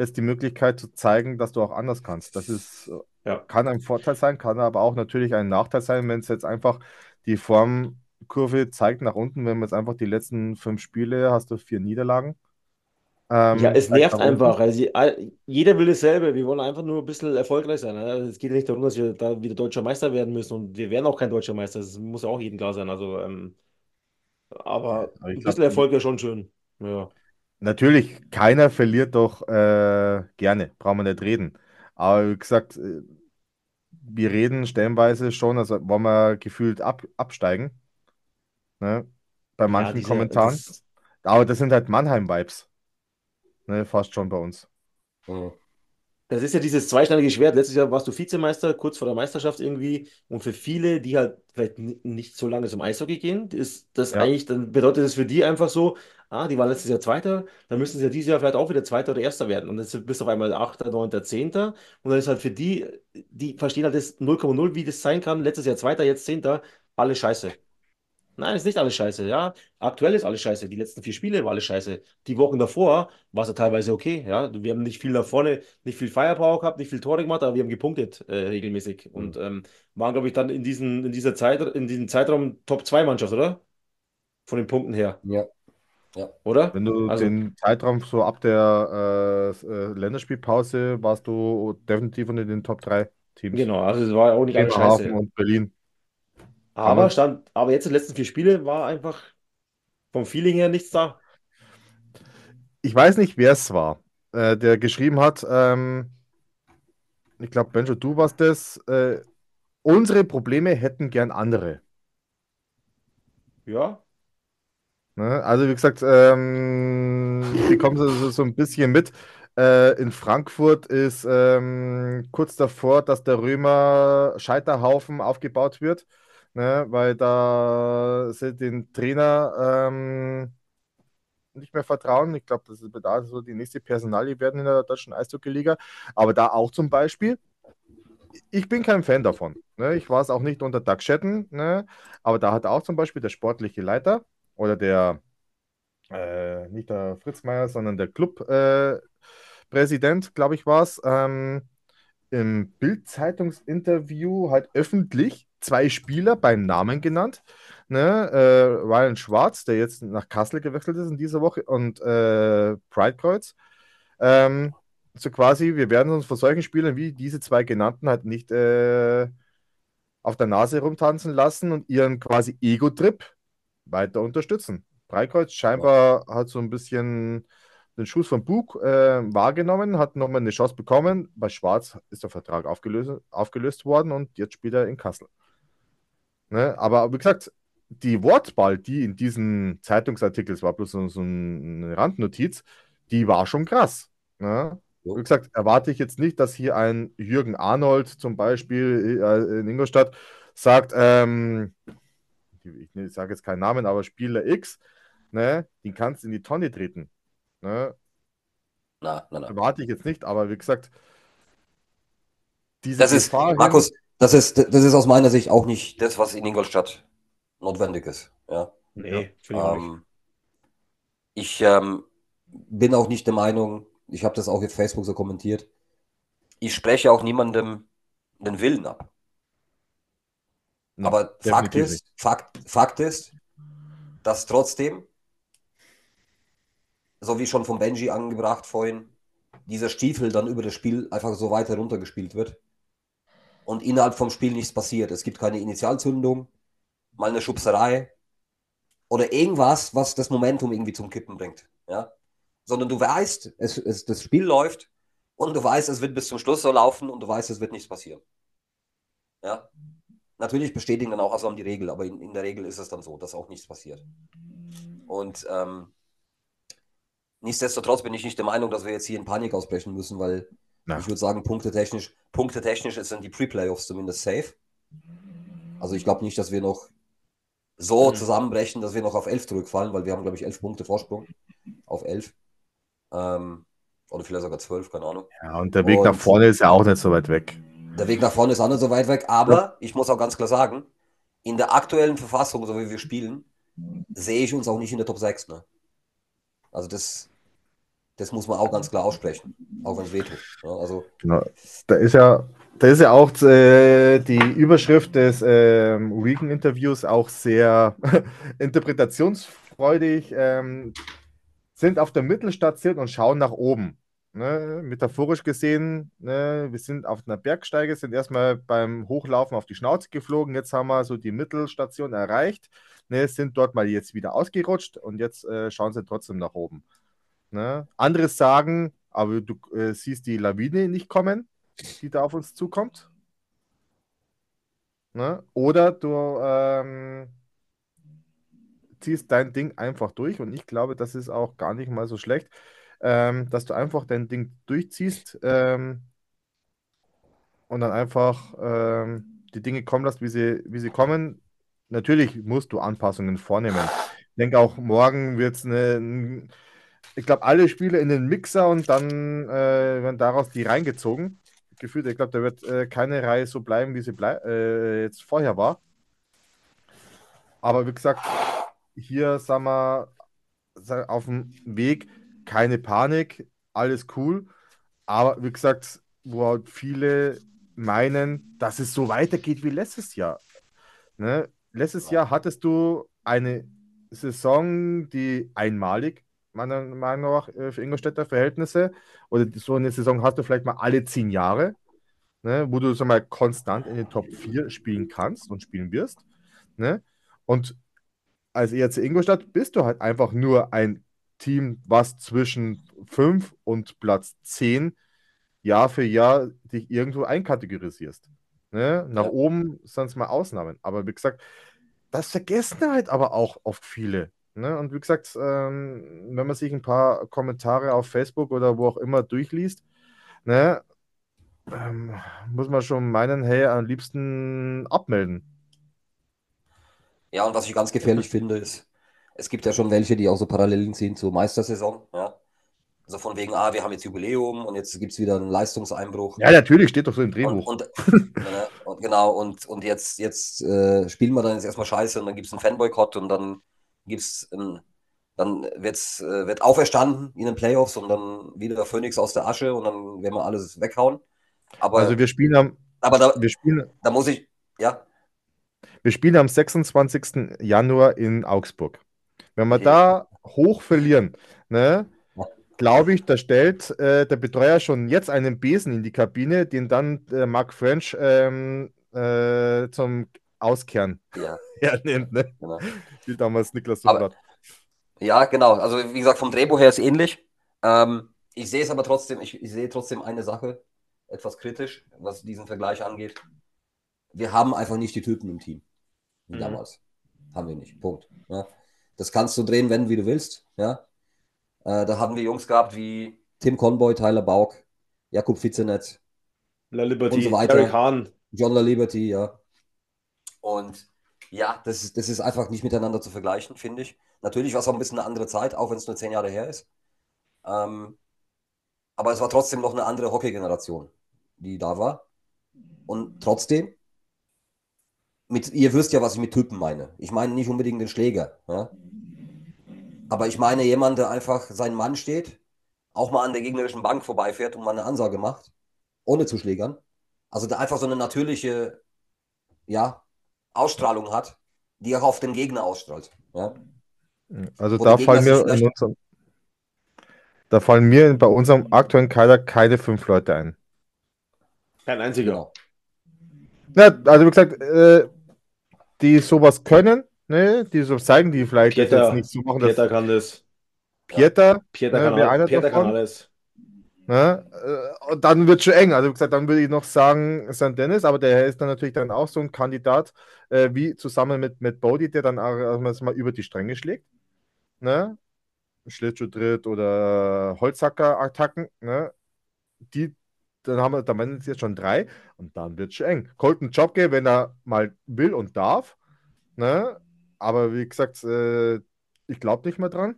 jetzt die Möglichkeit zu zeigen, dass du auch anders kannst. Das ist, Ja. kann ein Vorteil sein, kann aber auch natürlich ein Nachteil sein, wenn es jetzt einfach die Formkurve zeigt nach unten, wenn man jetzt einfach die letzten fünf Spiele, hast du vier Niederlagen. Ähm, Ja, es nervt einfach. Also, jeder will dasselbe. Wir wollen einfach nur ein bisschen erfolgreich sein. ne? Es geht nicht darum, dass wir da wieder deutscher Meister werden müssen. Und wir werden auch kein deutscher Meister. Das muss ja auch jedem klar sein. Also, ähm, aber Aber ein glaub, bisschen Erfolg wäre schon schön. Ja. Natürlich, keiner verliert doch äh, gerne, brauchen wir nicht reden. Aber wie gesagt, äh, wir reden stellenweise schon, also wollen wir gefühlt ab, absteigen, ne? Bei Ja, manchen diese, Kommentaren. das, Aber das sind halt Mannheim-Vibes, ne? Fast schon bei uns. Mhm. Das ist ja dieses zweischneidige Schwert. Letztes Jahr warst du Vizemeister, kurz vor der Meisterschaft irgendwie. Und für viele, die halt vielleicht ni- nicht so lange zum Eishockey gehen, ist das Ja. eigentlich, dann bedeutet das für die einfach so, ah, die waren letztes Jahr Zweiter, dann müssen sie ja dieses Jahr vielleicht auch wieder Zweiter oder Erster werden. Und jetzt bist du auf einmal Achter, Neunter, Zehnter. Und dann ist halt für die, die verstehen halt das 0,0, wie das sein kann. Letztes Jahr Zweiter, jetzt Zehnter, alles scheiße. Nein, ist nicht alles scheiße, ja. Aktuell ist alles scheiße. Die letzten vier Spiele war alles scheiße. Die Wochen davor war es ja teilweise okay, ja. Wir haben nicht viel da vorne, nicht viel Firepower gehabt, nicht viel Tore gemacht, aber wir haben gepunktet äh, regelmäßig. Und ähm, waren, glaube ich, dann in diesen, in dieser Zeit, in diesem Zeitraum Top-2-Mannschaft, oder? Von den Punkten her, Ja. Ja. oder? Wenn du Also, den Zeitraum so ab der äh, äh, Länderspielpause warst du definitiv unter den Top 3 Teams. genau, also es war auch nicht alles Bremerhaven scheiße. und Berlin. Aber stand, aber jetzt die letzten vier Spiele war einfach vom Feeling her nichts da. Ich weiß nicht, wer es war, äh, der geschrieben hat, ähm, ich glaube, Benjo, du warst das, äh, unsere Probleme hätten gern andere. Ja, Ne? Also wie gesagt, ähm, ich bekomme so, so, so ein bisschen mit. Äh, in Frankfurt ist ähm, kurz davor, dass der Römer Scheiterhaufen aufgebaut wird, ne? Weil da sie den Trainer ähm, nicht mehr vertrauen. Ich glaube, das ist da so die nächste Personalie werden in der deutschen Eishockey-Liga. Aber da auch zum Beispiel, ich bin kein Fan davon. Ne? Ich war es auch nicht unter Doug Shetton, ne? Aber da hat auch zum Beispiel der sportliche Leiter oder der, äh, nicht der Fritz Meier, sondern der Clubpräsident, äh, glaube ich, war es, ähm, im Bild-Zeitungsinterview halt öffentlich zwei Spieler beim Namen genannt. Ne? Äh, Ryan Schwarz, der jetzt nach Kassel gewechselt ist in dieser Woche, und äh, Pridekreuz. Ähm, so quasi, wir werden uns von solchen Spielern wie diese zwei genannten halt nicht äh, auf der Nase rumtanzen lassen und ihren quasi Ego-Trip weiter unterstützen. Breikreuz scheinbar hat so ein bisschen den Schuss von Bug äh, wahrgenommen, hat nochmal eine Chance bekommen. Bei Schwarz ist der Vertrag aufgelöst, aufgelöst worden und jetzt spielt er in Kassel. Ne? Aber wie gesagt, die Wortwahl, die in diesem Zeitungsartikel, es war bloß so, eine Randnotiz, die war schon krass. Ne? Wie gesagt, erwarte ich jetzt nicht, dass hier ein Jürgen Arnold zum Beispiel äh, in Ingolstadt sagt, ähm, ich sage jetzt keinen Namen, aber Spieler X, ne, den kannst du in die Tonne treten. Ne? Na, na, na. Erwarte ich jetzt nicht, aber wie gesagt, diese das ist, Markus, das ist, das ist aus meiner Sicht auch nicht das, was in Ingolstadt notwendig ist. Ja. Nee, ja. Ähm, ich ähm, bin auch nicht der Meinung, ich habe das auch auf Facebook so kommentiert, ich spreche auch niemandem den Willen ab. No, Aber Fakt ist, Fakt, Fakt ist, dass trotzdem, so wie schon von Benji angebracht vorhin, dieser Stiefel dann über das Spiel einfach so weiter runtergespielt wird und innerhalb vom Spiel nichts passiert. Es gibt keine Initialzündung, mal eine Schubserei oder irgendwas, was das Momentum irgendwie zum Kippen bringt. Ja? sondern du weißt, es, es, das Spiel läuft und du weißt, es wird bis zum Schluss so laufen und du weißt, es wird nichts passieren. Ja. Natürlich bestätigen dann auch Aslam die Regel, aber in, in, der Regel ist es dann so, dass auch nichts passiert. Und ähm, nichtsdestotrotz bin ich nicht der Meinung, dass wir jetzt hier in Panik ausbrechen müssen, weil Na. ich würde sagen, punktetechnisch, punktetechnisch sind die Pre-Playoffs zumindest safe. Also ich glaube nicht, dass wir noch so mhm. zusammenbrechen, dass wir noch auf 11 zurückfallen, weil wir haben, glaube ich, 11 Punkte Vorsprung auf 11. Ähm, oder vielleicht sogar zwölf, keine Ahnung. Ja, und der Weg und nach vorne ist ja auch nicht so weit weg. Der Weg nach vorne ist auch nicht so weit weg, aber ja. ich muss auch ganz klar sagen, in der aktuellen Verfassung, so wie wir spielen, sehe ich uns auch nicht in der Top 6. Ne? Also das, das muss man auch ganz klar aussprechen, auch wenn es wehtut. Ja, also, genau. Da ist ja, da ist ja auch äh, die Überschrift des äh, Regan-Interviews auch sehr interpretationsfreudig. Ähm, sind auf der Mittelstation und schauen nach oben. Ne, metaphorisch gesehen, ne, wir sind auf einer Bergsteige, sind erstmal beim Hochlaufen auf die Schnauze geflogen. Jetzt haben wir so die Mittelstation erreicht, ne, sind dort mal jetzt wieder ausgerutscht und jetzt äh, schauen sie trotzdem nach oben. Ne? Andere sagen, aber du äh, siehst die Lawine nicht kommen, die da auf uns zukommt. Ne? Oder du ähm, ziehst dein Ding einfach durch und ich glaube, das ist auch gar nicht mal so schlecht, ähm, dass du einfach dein Ding durchziehst ähm, und dann einfach ähm, die Dinge kommen lässt, wie sie, wie sie kommen. Natürlich musst du Anpassungen vornehmen. Ich denke auch, morgen wird es eine, ich glaube, alle Spiele in den Mixer und dann äh, werden daraus die reingezogen. Gefühlt, ich glaube, da wird äh, keine Reihe so bleiben, wie sie blei äh, jetzt vorher war. Aber wie gesagt, hier, sagen wir, auf dem Weg keine Panik, alles cool. Aber wie gesagt, wo halt viele meinen, dass es so weitergeht wie letztes Jahr. Ne? Letztes Jahr hattest du eine Saison, die einmalig, meiner Meinung nach, äh, für Ingolstädter Verhältnisse, oder so eine Saison hast du vielleicht mal alle zehn Jahre, ne? wo du sag mal, konstant in den Top 4 spielen kannst und spielen wirst. Ne? Und als ERC Ingolstadt bist du halt einfach nur ein Team, was zwischen 5 und Platz 10 Jahr für Jahr dich irgendwo einkategorisierst. Ne? Nach ja. oben sind es mal Ausnahmen. Aber wie gesagt, das vergessen halt aber auch oft viele. Ne? Und wie gesagt, ähm, wenn man sich ein paar Kommentare auf Facebook oder wo auch immer durchliest, ne, ähm, muss man schon meinen, hey, am liebsten abmelden. Ja, und was ich ganz gefährlich finde, ist, es gibt ja schon welche, die auch so Parallelen ziehen zur Meistersaison. Ja? Also von wegen, ah, wir haben jetzt Jubiläum und jetzt gibt es wieder einen Leistungseinbruch. Ja, natürlich, steht doch so im Drehbuch. Und, und, äh, und genau, und, und jetzt, jetzt äh, spielen wir dann jetzt erstmal Scheiße und dann gibt es einen Fanboykott und dann gibt's ein, dann wird's, äh, wird auferstanden in den Playoffs und dann wieder Phoenix aus der Asche und dann werden wir alles weghauen. Aber, also wir spielen am, aber da, wir spielen, da muss ich, ja. Wir spielen am 26. Januar in Augsburg. Wenn wir Okay. da hoch verlieren, ne, glaube ich, da stellt äh, der Betreuer schon jetzt einen Besen in die Kabine, den dann äh, Mark French ähm, äh, zum Auskehren Ja, hernimmt, ne? genau. wie damals Niklas Sundrat. Ja, genau. Also wie gesagt, vom Drehbuch her ist ähnlich. Ähm, ich sehe es aber trotzdem, ich, ich sehe trotzdem eine Sache etwas kritisch, was diesen Vergleich angeht. Wir haben einfach nicht die Typen im Team. Wie Mhm. damals. Haben wir nicht. Punkt. Ja. Das kannst du drehen, wenn, wie du willst. Ja. Äh, da haben wir Jungs gehabt wie Tim Conboy, Tyler Bauk, Jakub Fitzenetz, La Liberty, Und so weiter. Derek Hahn. John La Liberty, ja. Und ja, das ist, das ist einfach nicht miteinander zu vergleichen, finde ich. Natürlich war es auch ein bisschen eine andere Zeit, auch wenn es nur zehn Jahre her ist. Ähm, aber es war trotzdem noch eine andere Hockey-Generation, die da war. Und trotzdem, mit, ihr wisst ja, was ich mit Typen meine. Ich meine nicht unbedingt den Schläger. Ja? Aber ich meine jemand, der einfach sein Mann steht, auch mal an der gegnerischen Bank vorbeifährt und mal eine Ansage macht, ohne zu schlägern. Also der einfach so eine natürliche ja, Ausstrahlung hat, die auch auf den Gegner ausstrahlt. Ja? Also Wo da fallen mir in unserem, da fallen mir bei unserem aktuellen Kader keine fünf Leute ein. Kein einziger. Ja, also wie gesagt, äh, die sowas können, ne, die so zeigen, die vielleicht Pieter, jetzt nicht so machen, Pieter kann das. Pieter, Pieter Ja, kann, all- einer Pieter kann alles. Ne, äh, und dann wird schon eng. Also wie gesagt, dann würde ich noch sagen St. Dennis, aber der ist dann natürlich dann auch so ein Kandidat, äh, wie zusammen mit, mit Bodie, der dann auch erstmal mal über die Stränge schlägt, ne, Schlittschuhtritt oder Holzhacker-Attacken, ne, die, dann haben wir, dann werden es jetzt schon drei und dann wird es schon eng. Colton Jobke, wenn er mal will und darf, ne, aber wie gesagt, äh, ich glaube nicht mehr dran.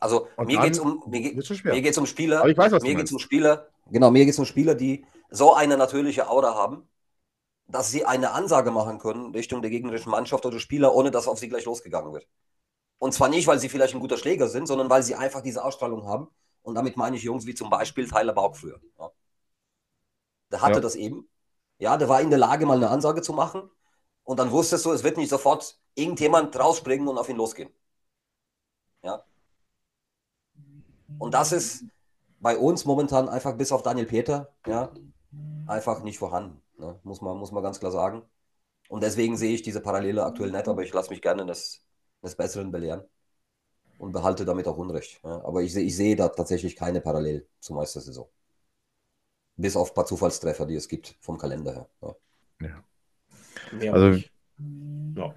Also Und mir geht es um, mir, geht- mir geht's um Spieler, Aber ich weiß, was mir meinst. um Spieler, genau, mir geht es um Spieler, die so eine natürliche Aura haben, dass sie eine Ansage machen können Richtung der gegnerischen Mannschaft oder Spieler, ohne dass auf sie gleich losgegangen wird. Und zwar nicht, weil sie vielleicht ein guter Schläger sind, sondern weil sie einfach diese Ausstrahlung haben. Und damit meine ich Jungs wie zum Beispiel Tyler Bauk früher. Ja. Der hatte Ja. das eben. Ja, der war in der Lage, mal eine Ansage zu machen. Und dann wusstest du, es wird nicht sofort irgendjemand rausspringen und auf ihn losgehen. Ja. Und das ist bei uns momentan einfach bis auf Daniel Peter, ja, einfach nicht vorhanden. Ne? Muss, man, muss man ganz klar sagen. Und deswegen sehe ich diese Parallele aktuell nicht, aber ich lasse mich gerne des, des Besseren belehren und behalte damit auch Unrecht. Ja? Aber ich, sehe- ich sehe da tatsächlich keine Parallel zur Meistersaison. Bis auf ein paar Zufallstreffer, die es gibt vom Kalender her. Ja. Mehr Also-. Ja.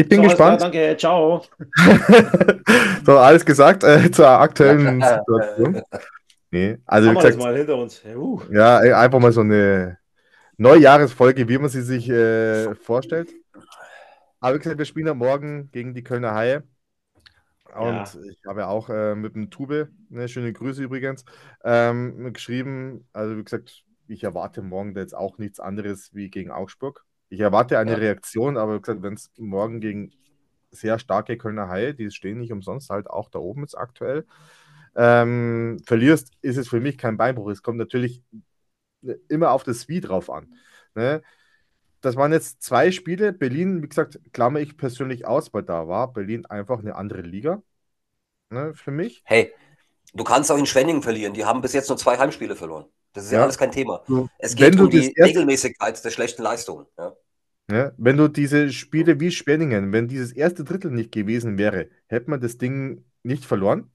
Ich bin So, klar, gespannt. danke, ciao. so, alles gesagt äh, zur aktuellen Situation. Nee, also wie Haben gesagt, mal hinter uns. Ja, uh. ja, ey, einfach mal so eine Neujahresfolge, wie man sie sich äh, vorstellt. Aber wie gesagt, wir spielen ja morgen gegen die Kölner Haie. Und Ja. ich habe ja auch äh, mit dem Tube, ne, schöne Grüße übrigens, ähm, geschrieben. Also wie gesagt, ich erwarte morgen da jetzt auch nichts anderes wie gegen Augsburg. Ich erwarte eine Ja. Reaktion, aber wenn es morgen gegen sehr starke Kölner Haie, die stehen nicht umsonst halt auch da oben jetzt aktuell, ähm, verlierst, ist es für mich kein Beinbruch. Es kommt natürlich immer auf das Wie drauf an. Ne? Das waren jetzt zwei Spiele. Berlin, wie gesagt, klammer ich persönlich aus, weil da war Berlin einfach eine andere Liga. Ne, für mich. Hey, du kannst auch in Schwenningen verlieren. Die haben bis jetzt nur zwei Heimspiele verloren. Das ist ja, Ja. alles kein Thema. Es geht um die Regelmäßigkeit der schlechten Leistungen. Ja. Ne? Wenn du diese Spiele wie Spenningen, wenn dieses erste Drittel nicht gewesen wäre, hätte man das Ding nicht verloren.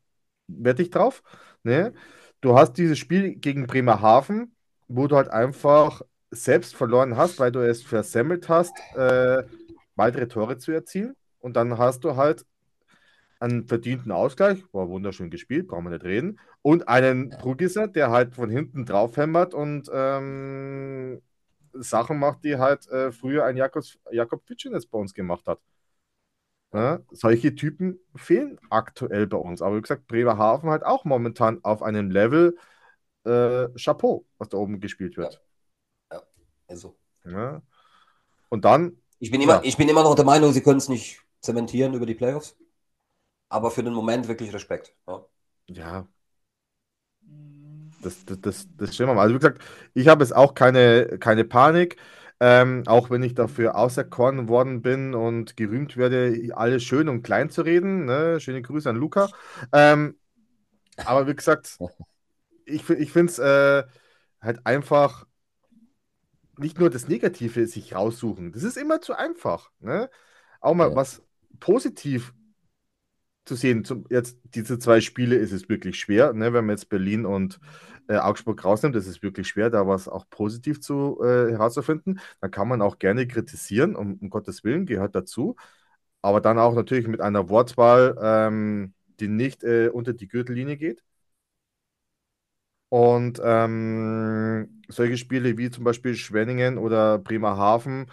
Wette ich drauf. Ne? Du hast dieses Spiel gegen Bremerhaven, wo du halt einfach selbst verloren hast, weil du es versemmelt hast, äh, weitere Tore zu erzielen. Und dann hast du halt einen verdienten Ausgleich, war wunderschön gespielt, brauchen wir nicht reden, und einen Trugisser, der halt von hinten draufhämmert und ähm, Sachen macht, die halt äh, früher ein Jakobs, Jakob Fitschines bei uns gemacht hat. Ja, solche Typen fehlen aktuell bei uns. Aber wie gesagt, Bremerhaven halt auch momentan auf einem Level äh, Chapeau, was da oben gespielt wird. Also, Ja. Und dann, ich, bin immer, Ja. ich bin immer noch der Meinung, sie können es nicht zementieren über die Playoffs. Aber für den Moment wirklich Respekt. Ja. ja, das, das, das, das stimmt. Also wie gesagt, ich habe jetzt auch keine, keine Panik. Ähm, auch wenn ich dafür auserkoren worden bin und gerühmt werde, alles schön und klein zu reden. Ne? Schöne Grüße an Luca. Ähm, aber wie gesagt, ich, ich finde es äh, halt einfach nicht nur das Negative sich raussuchen. Das ist immer zu einfach. Ne? Auch mal Ja. was positiv zu sehen. Zum, jetzt diese zwei Spiele ist es wirklich schwer. Ne? Wenn man jetzt Berlin und äh, Augsburg rausnimmt, ist es wirklich schwer, da was auch positiv zu äh, herauszufinden. Dann kann man auch gerne kritisieren, um, um Gottes Willen, gehört dazu. Aber dann auch natürlich mit einer Wortwahl, ähm, die nicht äh, unter die Gürtellinie geht. Und ähm, solche Spiele wie zum Beispiel Schwenningen oder Bremerhaven,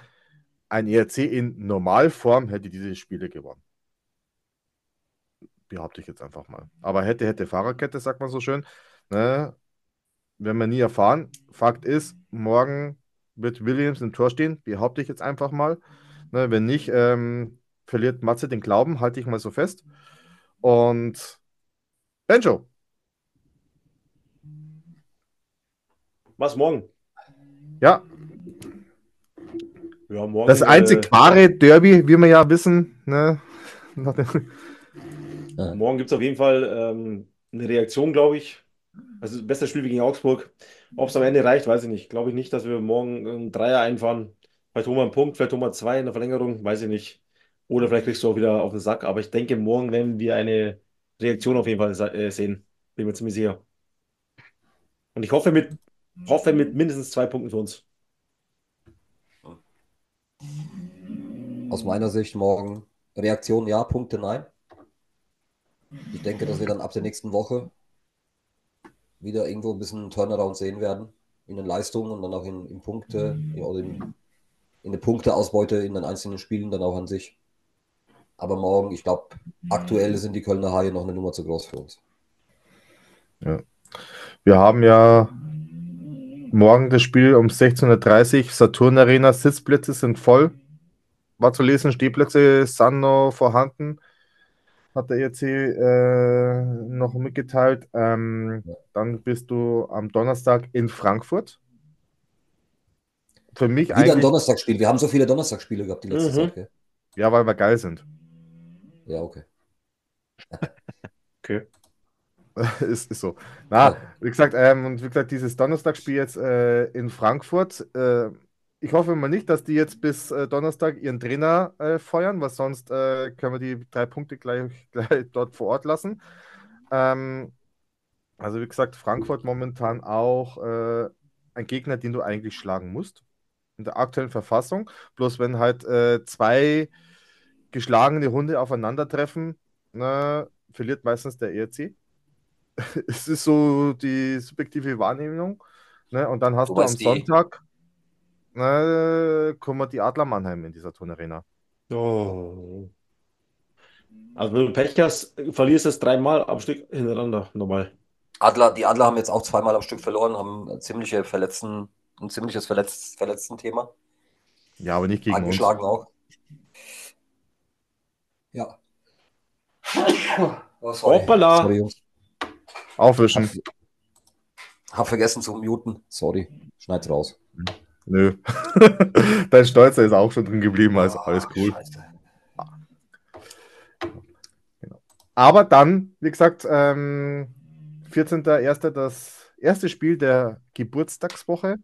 ein ERC in Normalform hätte diese Spiele gewonnen. Behaupte ich jetzt einfach mal. Aber hätte, hätte Fahrerkette, sagt man so schön. Ne? Werden wir nie erfahren. Fakt ist, morgen wird Williams im Tor stehen, behaupte ich jetzt einfach mal. Ne? Wenn nicht, ähm, verliert Matze den Glauben, halte ich mal so fest. Und Benjo, Was morgen? ja, Ja, morgen. das einzig äh, wahre Derby, wie wir ja wissen. Ne? Dem- Morgen gibt es auf jeden Fall ähm, eine Reaktion, glaube ich. Also das beste Spiel gegen Augsburg. Ob es am Ende reicht, weiß ich nicht. Glaube ich nicht, dass wir morgen einen Dreier einfahren. Vielleicht holen wir einen Punkt, vielleicht holen wir zwei in der Verlängerung, weiß ich nicht. Oder vielleicht kriegst du auch wieder auf den Sack. Aber ich denke, morgen werden wir eine Reaktion auf jeden Fall äh, sehen. Bin mir ziemlich sicher. Und ich hoffe mit, hoffe mit mindestens zwei Punkten für uns. Aus meiner Sicht morgen Reaktion ja, Punkte nein. Ich denke, dass wir dann ab der nächsten Woche wieder irgendwo ein bisschen einen Turnaround sehen werden in den Leistungen und dann auch in, in Punkte ja, oder in, in der Punkteausbeute in den einzelnen Spielen dann auch an sich. Aber morgen, ich glaube, aktuell sind die Kölner Haie noch eine Nummer zu groß für uns. Wir haben ja morgen das Spiel um 16.30 Uhr. Saturn Arena, Sitzplätze sind voll. War zu lesen, Stehplätze sind noch vorhanden. Hat der ERC äh, noch mitgeteilt. Ähm. Dann bist du am Donnerstag in Frankfurt. Für mich Wieder ein eigentlich, Donnerstagsspiel. Wir haben so viele Donnerstagsspiele gehabt die letzte Mhm. Zeit. Gell? ja, weil wir geil sind. Ja, okay. Okay. ist, ist so. Na, Ja. wie gesagt, ähm, und wie gesagt, dieses Donnerstagspiel jetzt äh, in Frankfurt. Äh, ich hoffe mal nicht, dass die jetzt bis äh, Donnerstag ihren Trainer äh, feuern, weil sonst äh, können wir die drei Punkte gleich, gleich dort vor Ort lassen. Ähm, also wie gesagt, Frankfurt momentan auch äh, ein Gegner, den du eigentlich schlagen musst. In der aktuellen Verfassung. Bloß wenn halt äh, zwei geschlagene Hunde aufeinandertreffen, ne, verliert meistens der ERC. es ist so die subjektive Wahrnehmung. Ne? Und dann hast Du du, am Sonntag ne, kommen die Adler Mannheim in dieser Turnarena. Oh. Also wenn du Pech hast, verlierst du es dreimal am Stück hintereinander, normal. Adler, die Adler haben jetzt auch zweimal am Stück verloren, haben ziemliche Verletzten, ein ziemliches Verletz, Verletzten-Thema. Ja, aber nicht gegen uns. Angeschlagen auch. Ja. Oh, sorry. Hoppala. Sorry, Jungs. Aufwischen. Hab, hab vergessen zu muten. Sorry. Schneid's raus. Nö. Dein Stolzer ist auch schon drin geblieben, also Ah, alles cool. Scheiße. Aber dann, wie gesagt, ähm, 14.01. das erste Spiel der Geburtstagswoche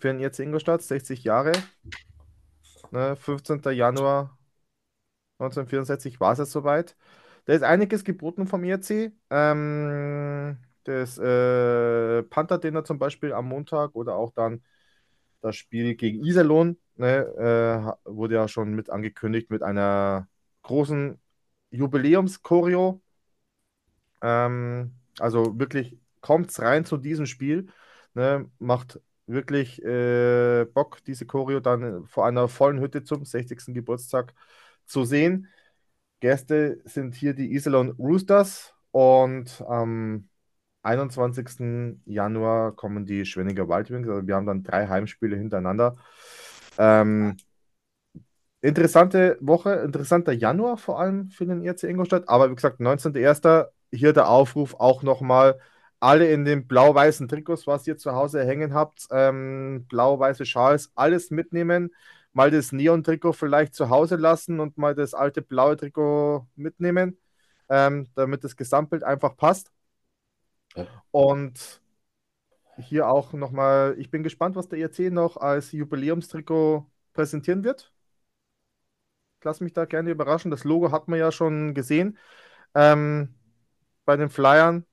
für den ERC Ingolstadt, 60 Jahre. Ne, 15. Januar 1964 war es jetzt soweit. Da ist einiges geboten vom ERC. Ähm, das äh, Panther Dinner zum Beispiel am Montag oder auch dann das Spiel gegen Iserlohn ne, äh, wurde ja schon mit angekündigt mit einer großen Jubiläumschoreo. Ähm, also wirklich kommt's rein zu diesem Spiel. Ne, macht wirklich äh, Bock, diese Choreo dann vor einer vollen Hütte zum 60. Geburtstag zu sehen. Gäste sind hier die Iserlohn Roosters und am 21. Januar kommen die Schwenninger Wildwings. Also wir haben dann drei Heimspiele hintereinander. Ähm, interessante Woche, interessanter Januar vor allem für den ERC Ingolstadt. Aber wie gesagt, 19.01. hier der Aufruf auch nochmal alle in den blau-weißen Trikots, was ihr zu Hause hängen habt, ähm, blau-weiße Schals, alles mitnehmen. Mal das Neon-Trikot vielleicht zu Hause lassen und mal das alte blaue Trikot mitnehmen, ähm, damit das Gesamtbild einfach passt. Ja. Und hier auch nochmal, ich bin gespannt, was der ERC noch als Jubiläumstrikot präsentieren wird. Ich lasse mich da gerne überraschen. Das Logo hat man ja schon gesehen ähm, bei den Flyern.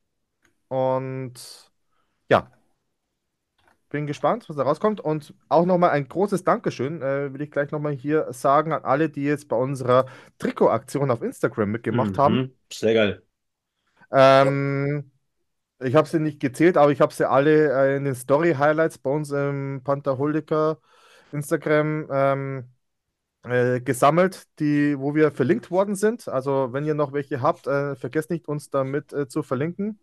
Und ja, bin gespannt, was da rauskommt. Und auch nochmal ein großes Dankeschön, äh, will ich gleich nochmal hier sagen, an alle, die jetzt bei unserer Trikotaktion auf Instagram mitgemacht Mhm. haben. Sehr geil. Ähm, ich habe sie nicht gezählt, aber ich habe sie alle äh, in den Story-Highlights bei uns im Pantherholdiker Instagram ähm, äh, gesammelt, die, wo wir verlinkt worden sind. Also wenn ihr noch welche habt, äh, vergesst nicht, uns damit äh, zu verlinken.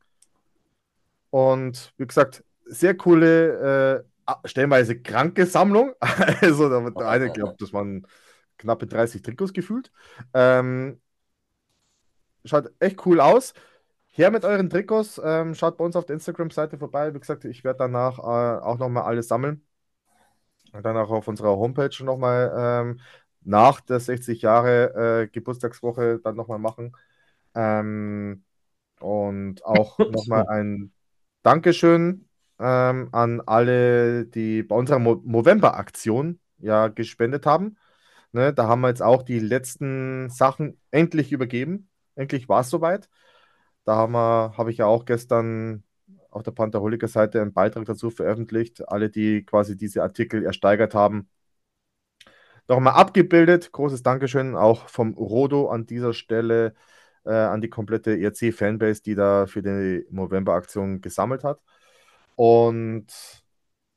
Und wie gesagt, sehr coole, äh, stellenweise kranke Sammlung. Also der eine glaubt, das waren knappe 30 Trikots gefühlt. Ähm, schaut echt cool aus. Her mit euren Trikots, ähm, schaut bei uns auf der Instagram-Seite vorbei. Wie gesagt, ich werde danach äh, auch nochmal alles sammeln. Und dann auch auf unserer Homepage nochmal ähm, nach der 60 Jahre äh, Geburtstagswoche dann nochmal machen. Ähm, und auch nochmal ein Dankeschön ähm, an alle, die bei unserer Mo November-Aktion ja gespendet haben. Ne, da haben wir jetzt auch die letzten Sachen endlich übergeben. Endlich war es soweit. Da habe ich ja auch gestern auf der Pantherholiker-Seite einen Beitrag dazu veröffentlicht. Alle, die quasi diese Artikel ersteigert haben, nochmal abgebildet. Großes Dankeschön auch vom Rodo an dieser Stelle äh, an die komplette ERC-Fanbase, die da für die November-Aktion gesammelt hat. Und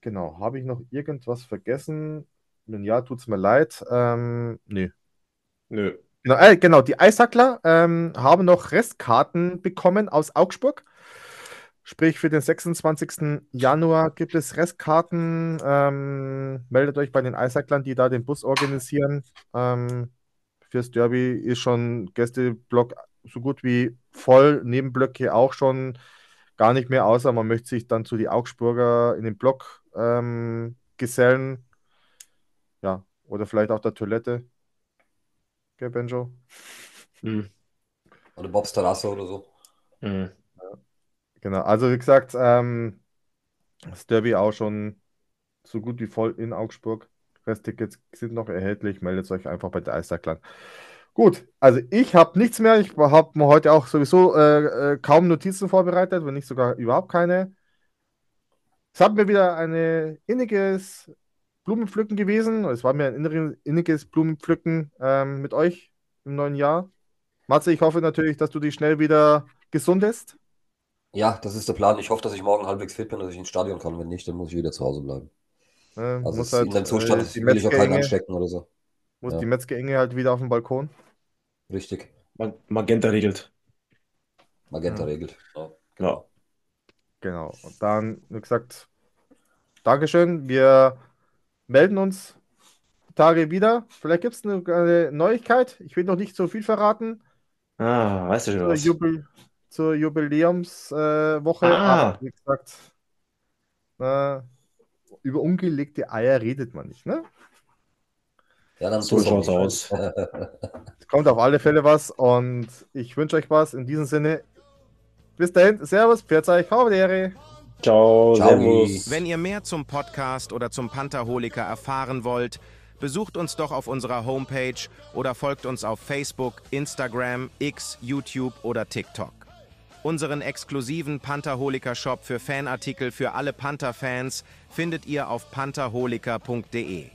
genau, habe ich noch irgendwas vergessen? Wenn ja, tut es mir leid. Ähm, nee. Nö. Genau, äh, genau, die Eishackler ähm, haben noch Restkarten bekommen aus Augsburg. Sprich, für den 26. Januar gibt es Restkarten. Ähm, meldet euch bei den Eishacklern, die da den Bus organisieren. Ähm, fürs Derby ist schon Gästeblock so gut wie voll, Nebenblöcke auch schon gar nicht mehr, außer man möchte sich dann zu die Augsburger in den Block ähm, gesellen. Ja, oder vielleicht auch der Toilette. Gell, Benjo? Hm. Oder Bobs Terrasse oder so. Hm. Genau, also wie gesagt, ähm, das Derby auch schon so gut wie voll in Augsburg. Resttickets sind noch erhältlich. Meldet euch einfach bei der Eisbergland. Gut, also ich habe nichts mehr. Ich habe mir heute auch sowieso äh, äh, kaum Notizen vorbereitet, wenn nicht sogar überhaupt keine. Es hat mir wieder ein inniges Blumenpflücken gewesen. Es war mir ein inniges Blumenpflücken ähm, mit euch im neuen Jahr. Matze, ich hoffe natürlich, dass du dich schnell wieder gesundest. Ja, das ist der Plan. Ich hoffe, dass ich morgen halbwegs fit bin, dass ich ins Stadion kann. Wenn nicht, dann muss ich wieder zu Hause bleiben. Ne, Also muss es- in dem halt, Zustand äh, die will ich auch keinen anstecken oder so. Muss Ja. die Metzger-Enge halt wieder auf dem Balkon. Richtig. Ma- Magenta regelt. Magenta Ja. regelt. Ja. Ja. Genau. Und dann, wie gesagt, Dankeschön. Wir melden uns Tage wieder. Vielleicht gibt es eine, eine Neuigkeit. Ich will noch nicht so viel verraten Ah, weißt du schon zur, was? Jubil zur Jubiläumswoche. Äh. Ah. Wie gesagt, äh, über ungelegte Eier redet man nicht. Ne? Ja, dann So schaut's aus. Es kommt auf alle Fälle was und ich wünsche euch was. In diesem Sinne, bis dahin, Servus, Pfiat euch. Ciao, Ciao. Servus. Wenn ihr mehr zum Podcast oder zum Pantherholiker erfahren wollt, besucht uns doch auf unserer Homepage oder folgt uns auf Facebook, Instagram, X, YouTube oder TikTok. Unseren exklusiven Pantherholiker-Shop für Fanartikel für alle Panther-Fans findet ihr auf pantherholiker.de.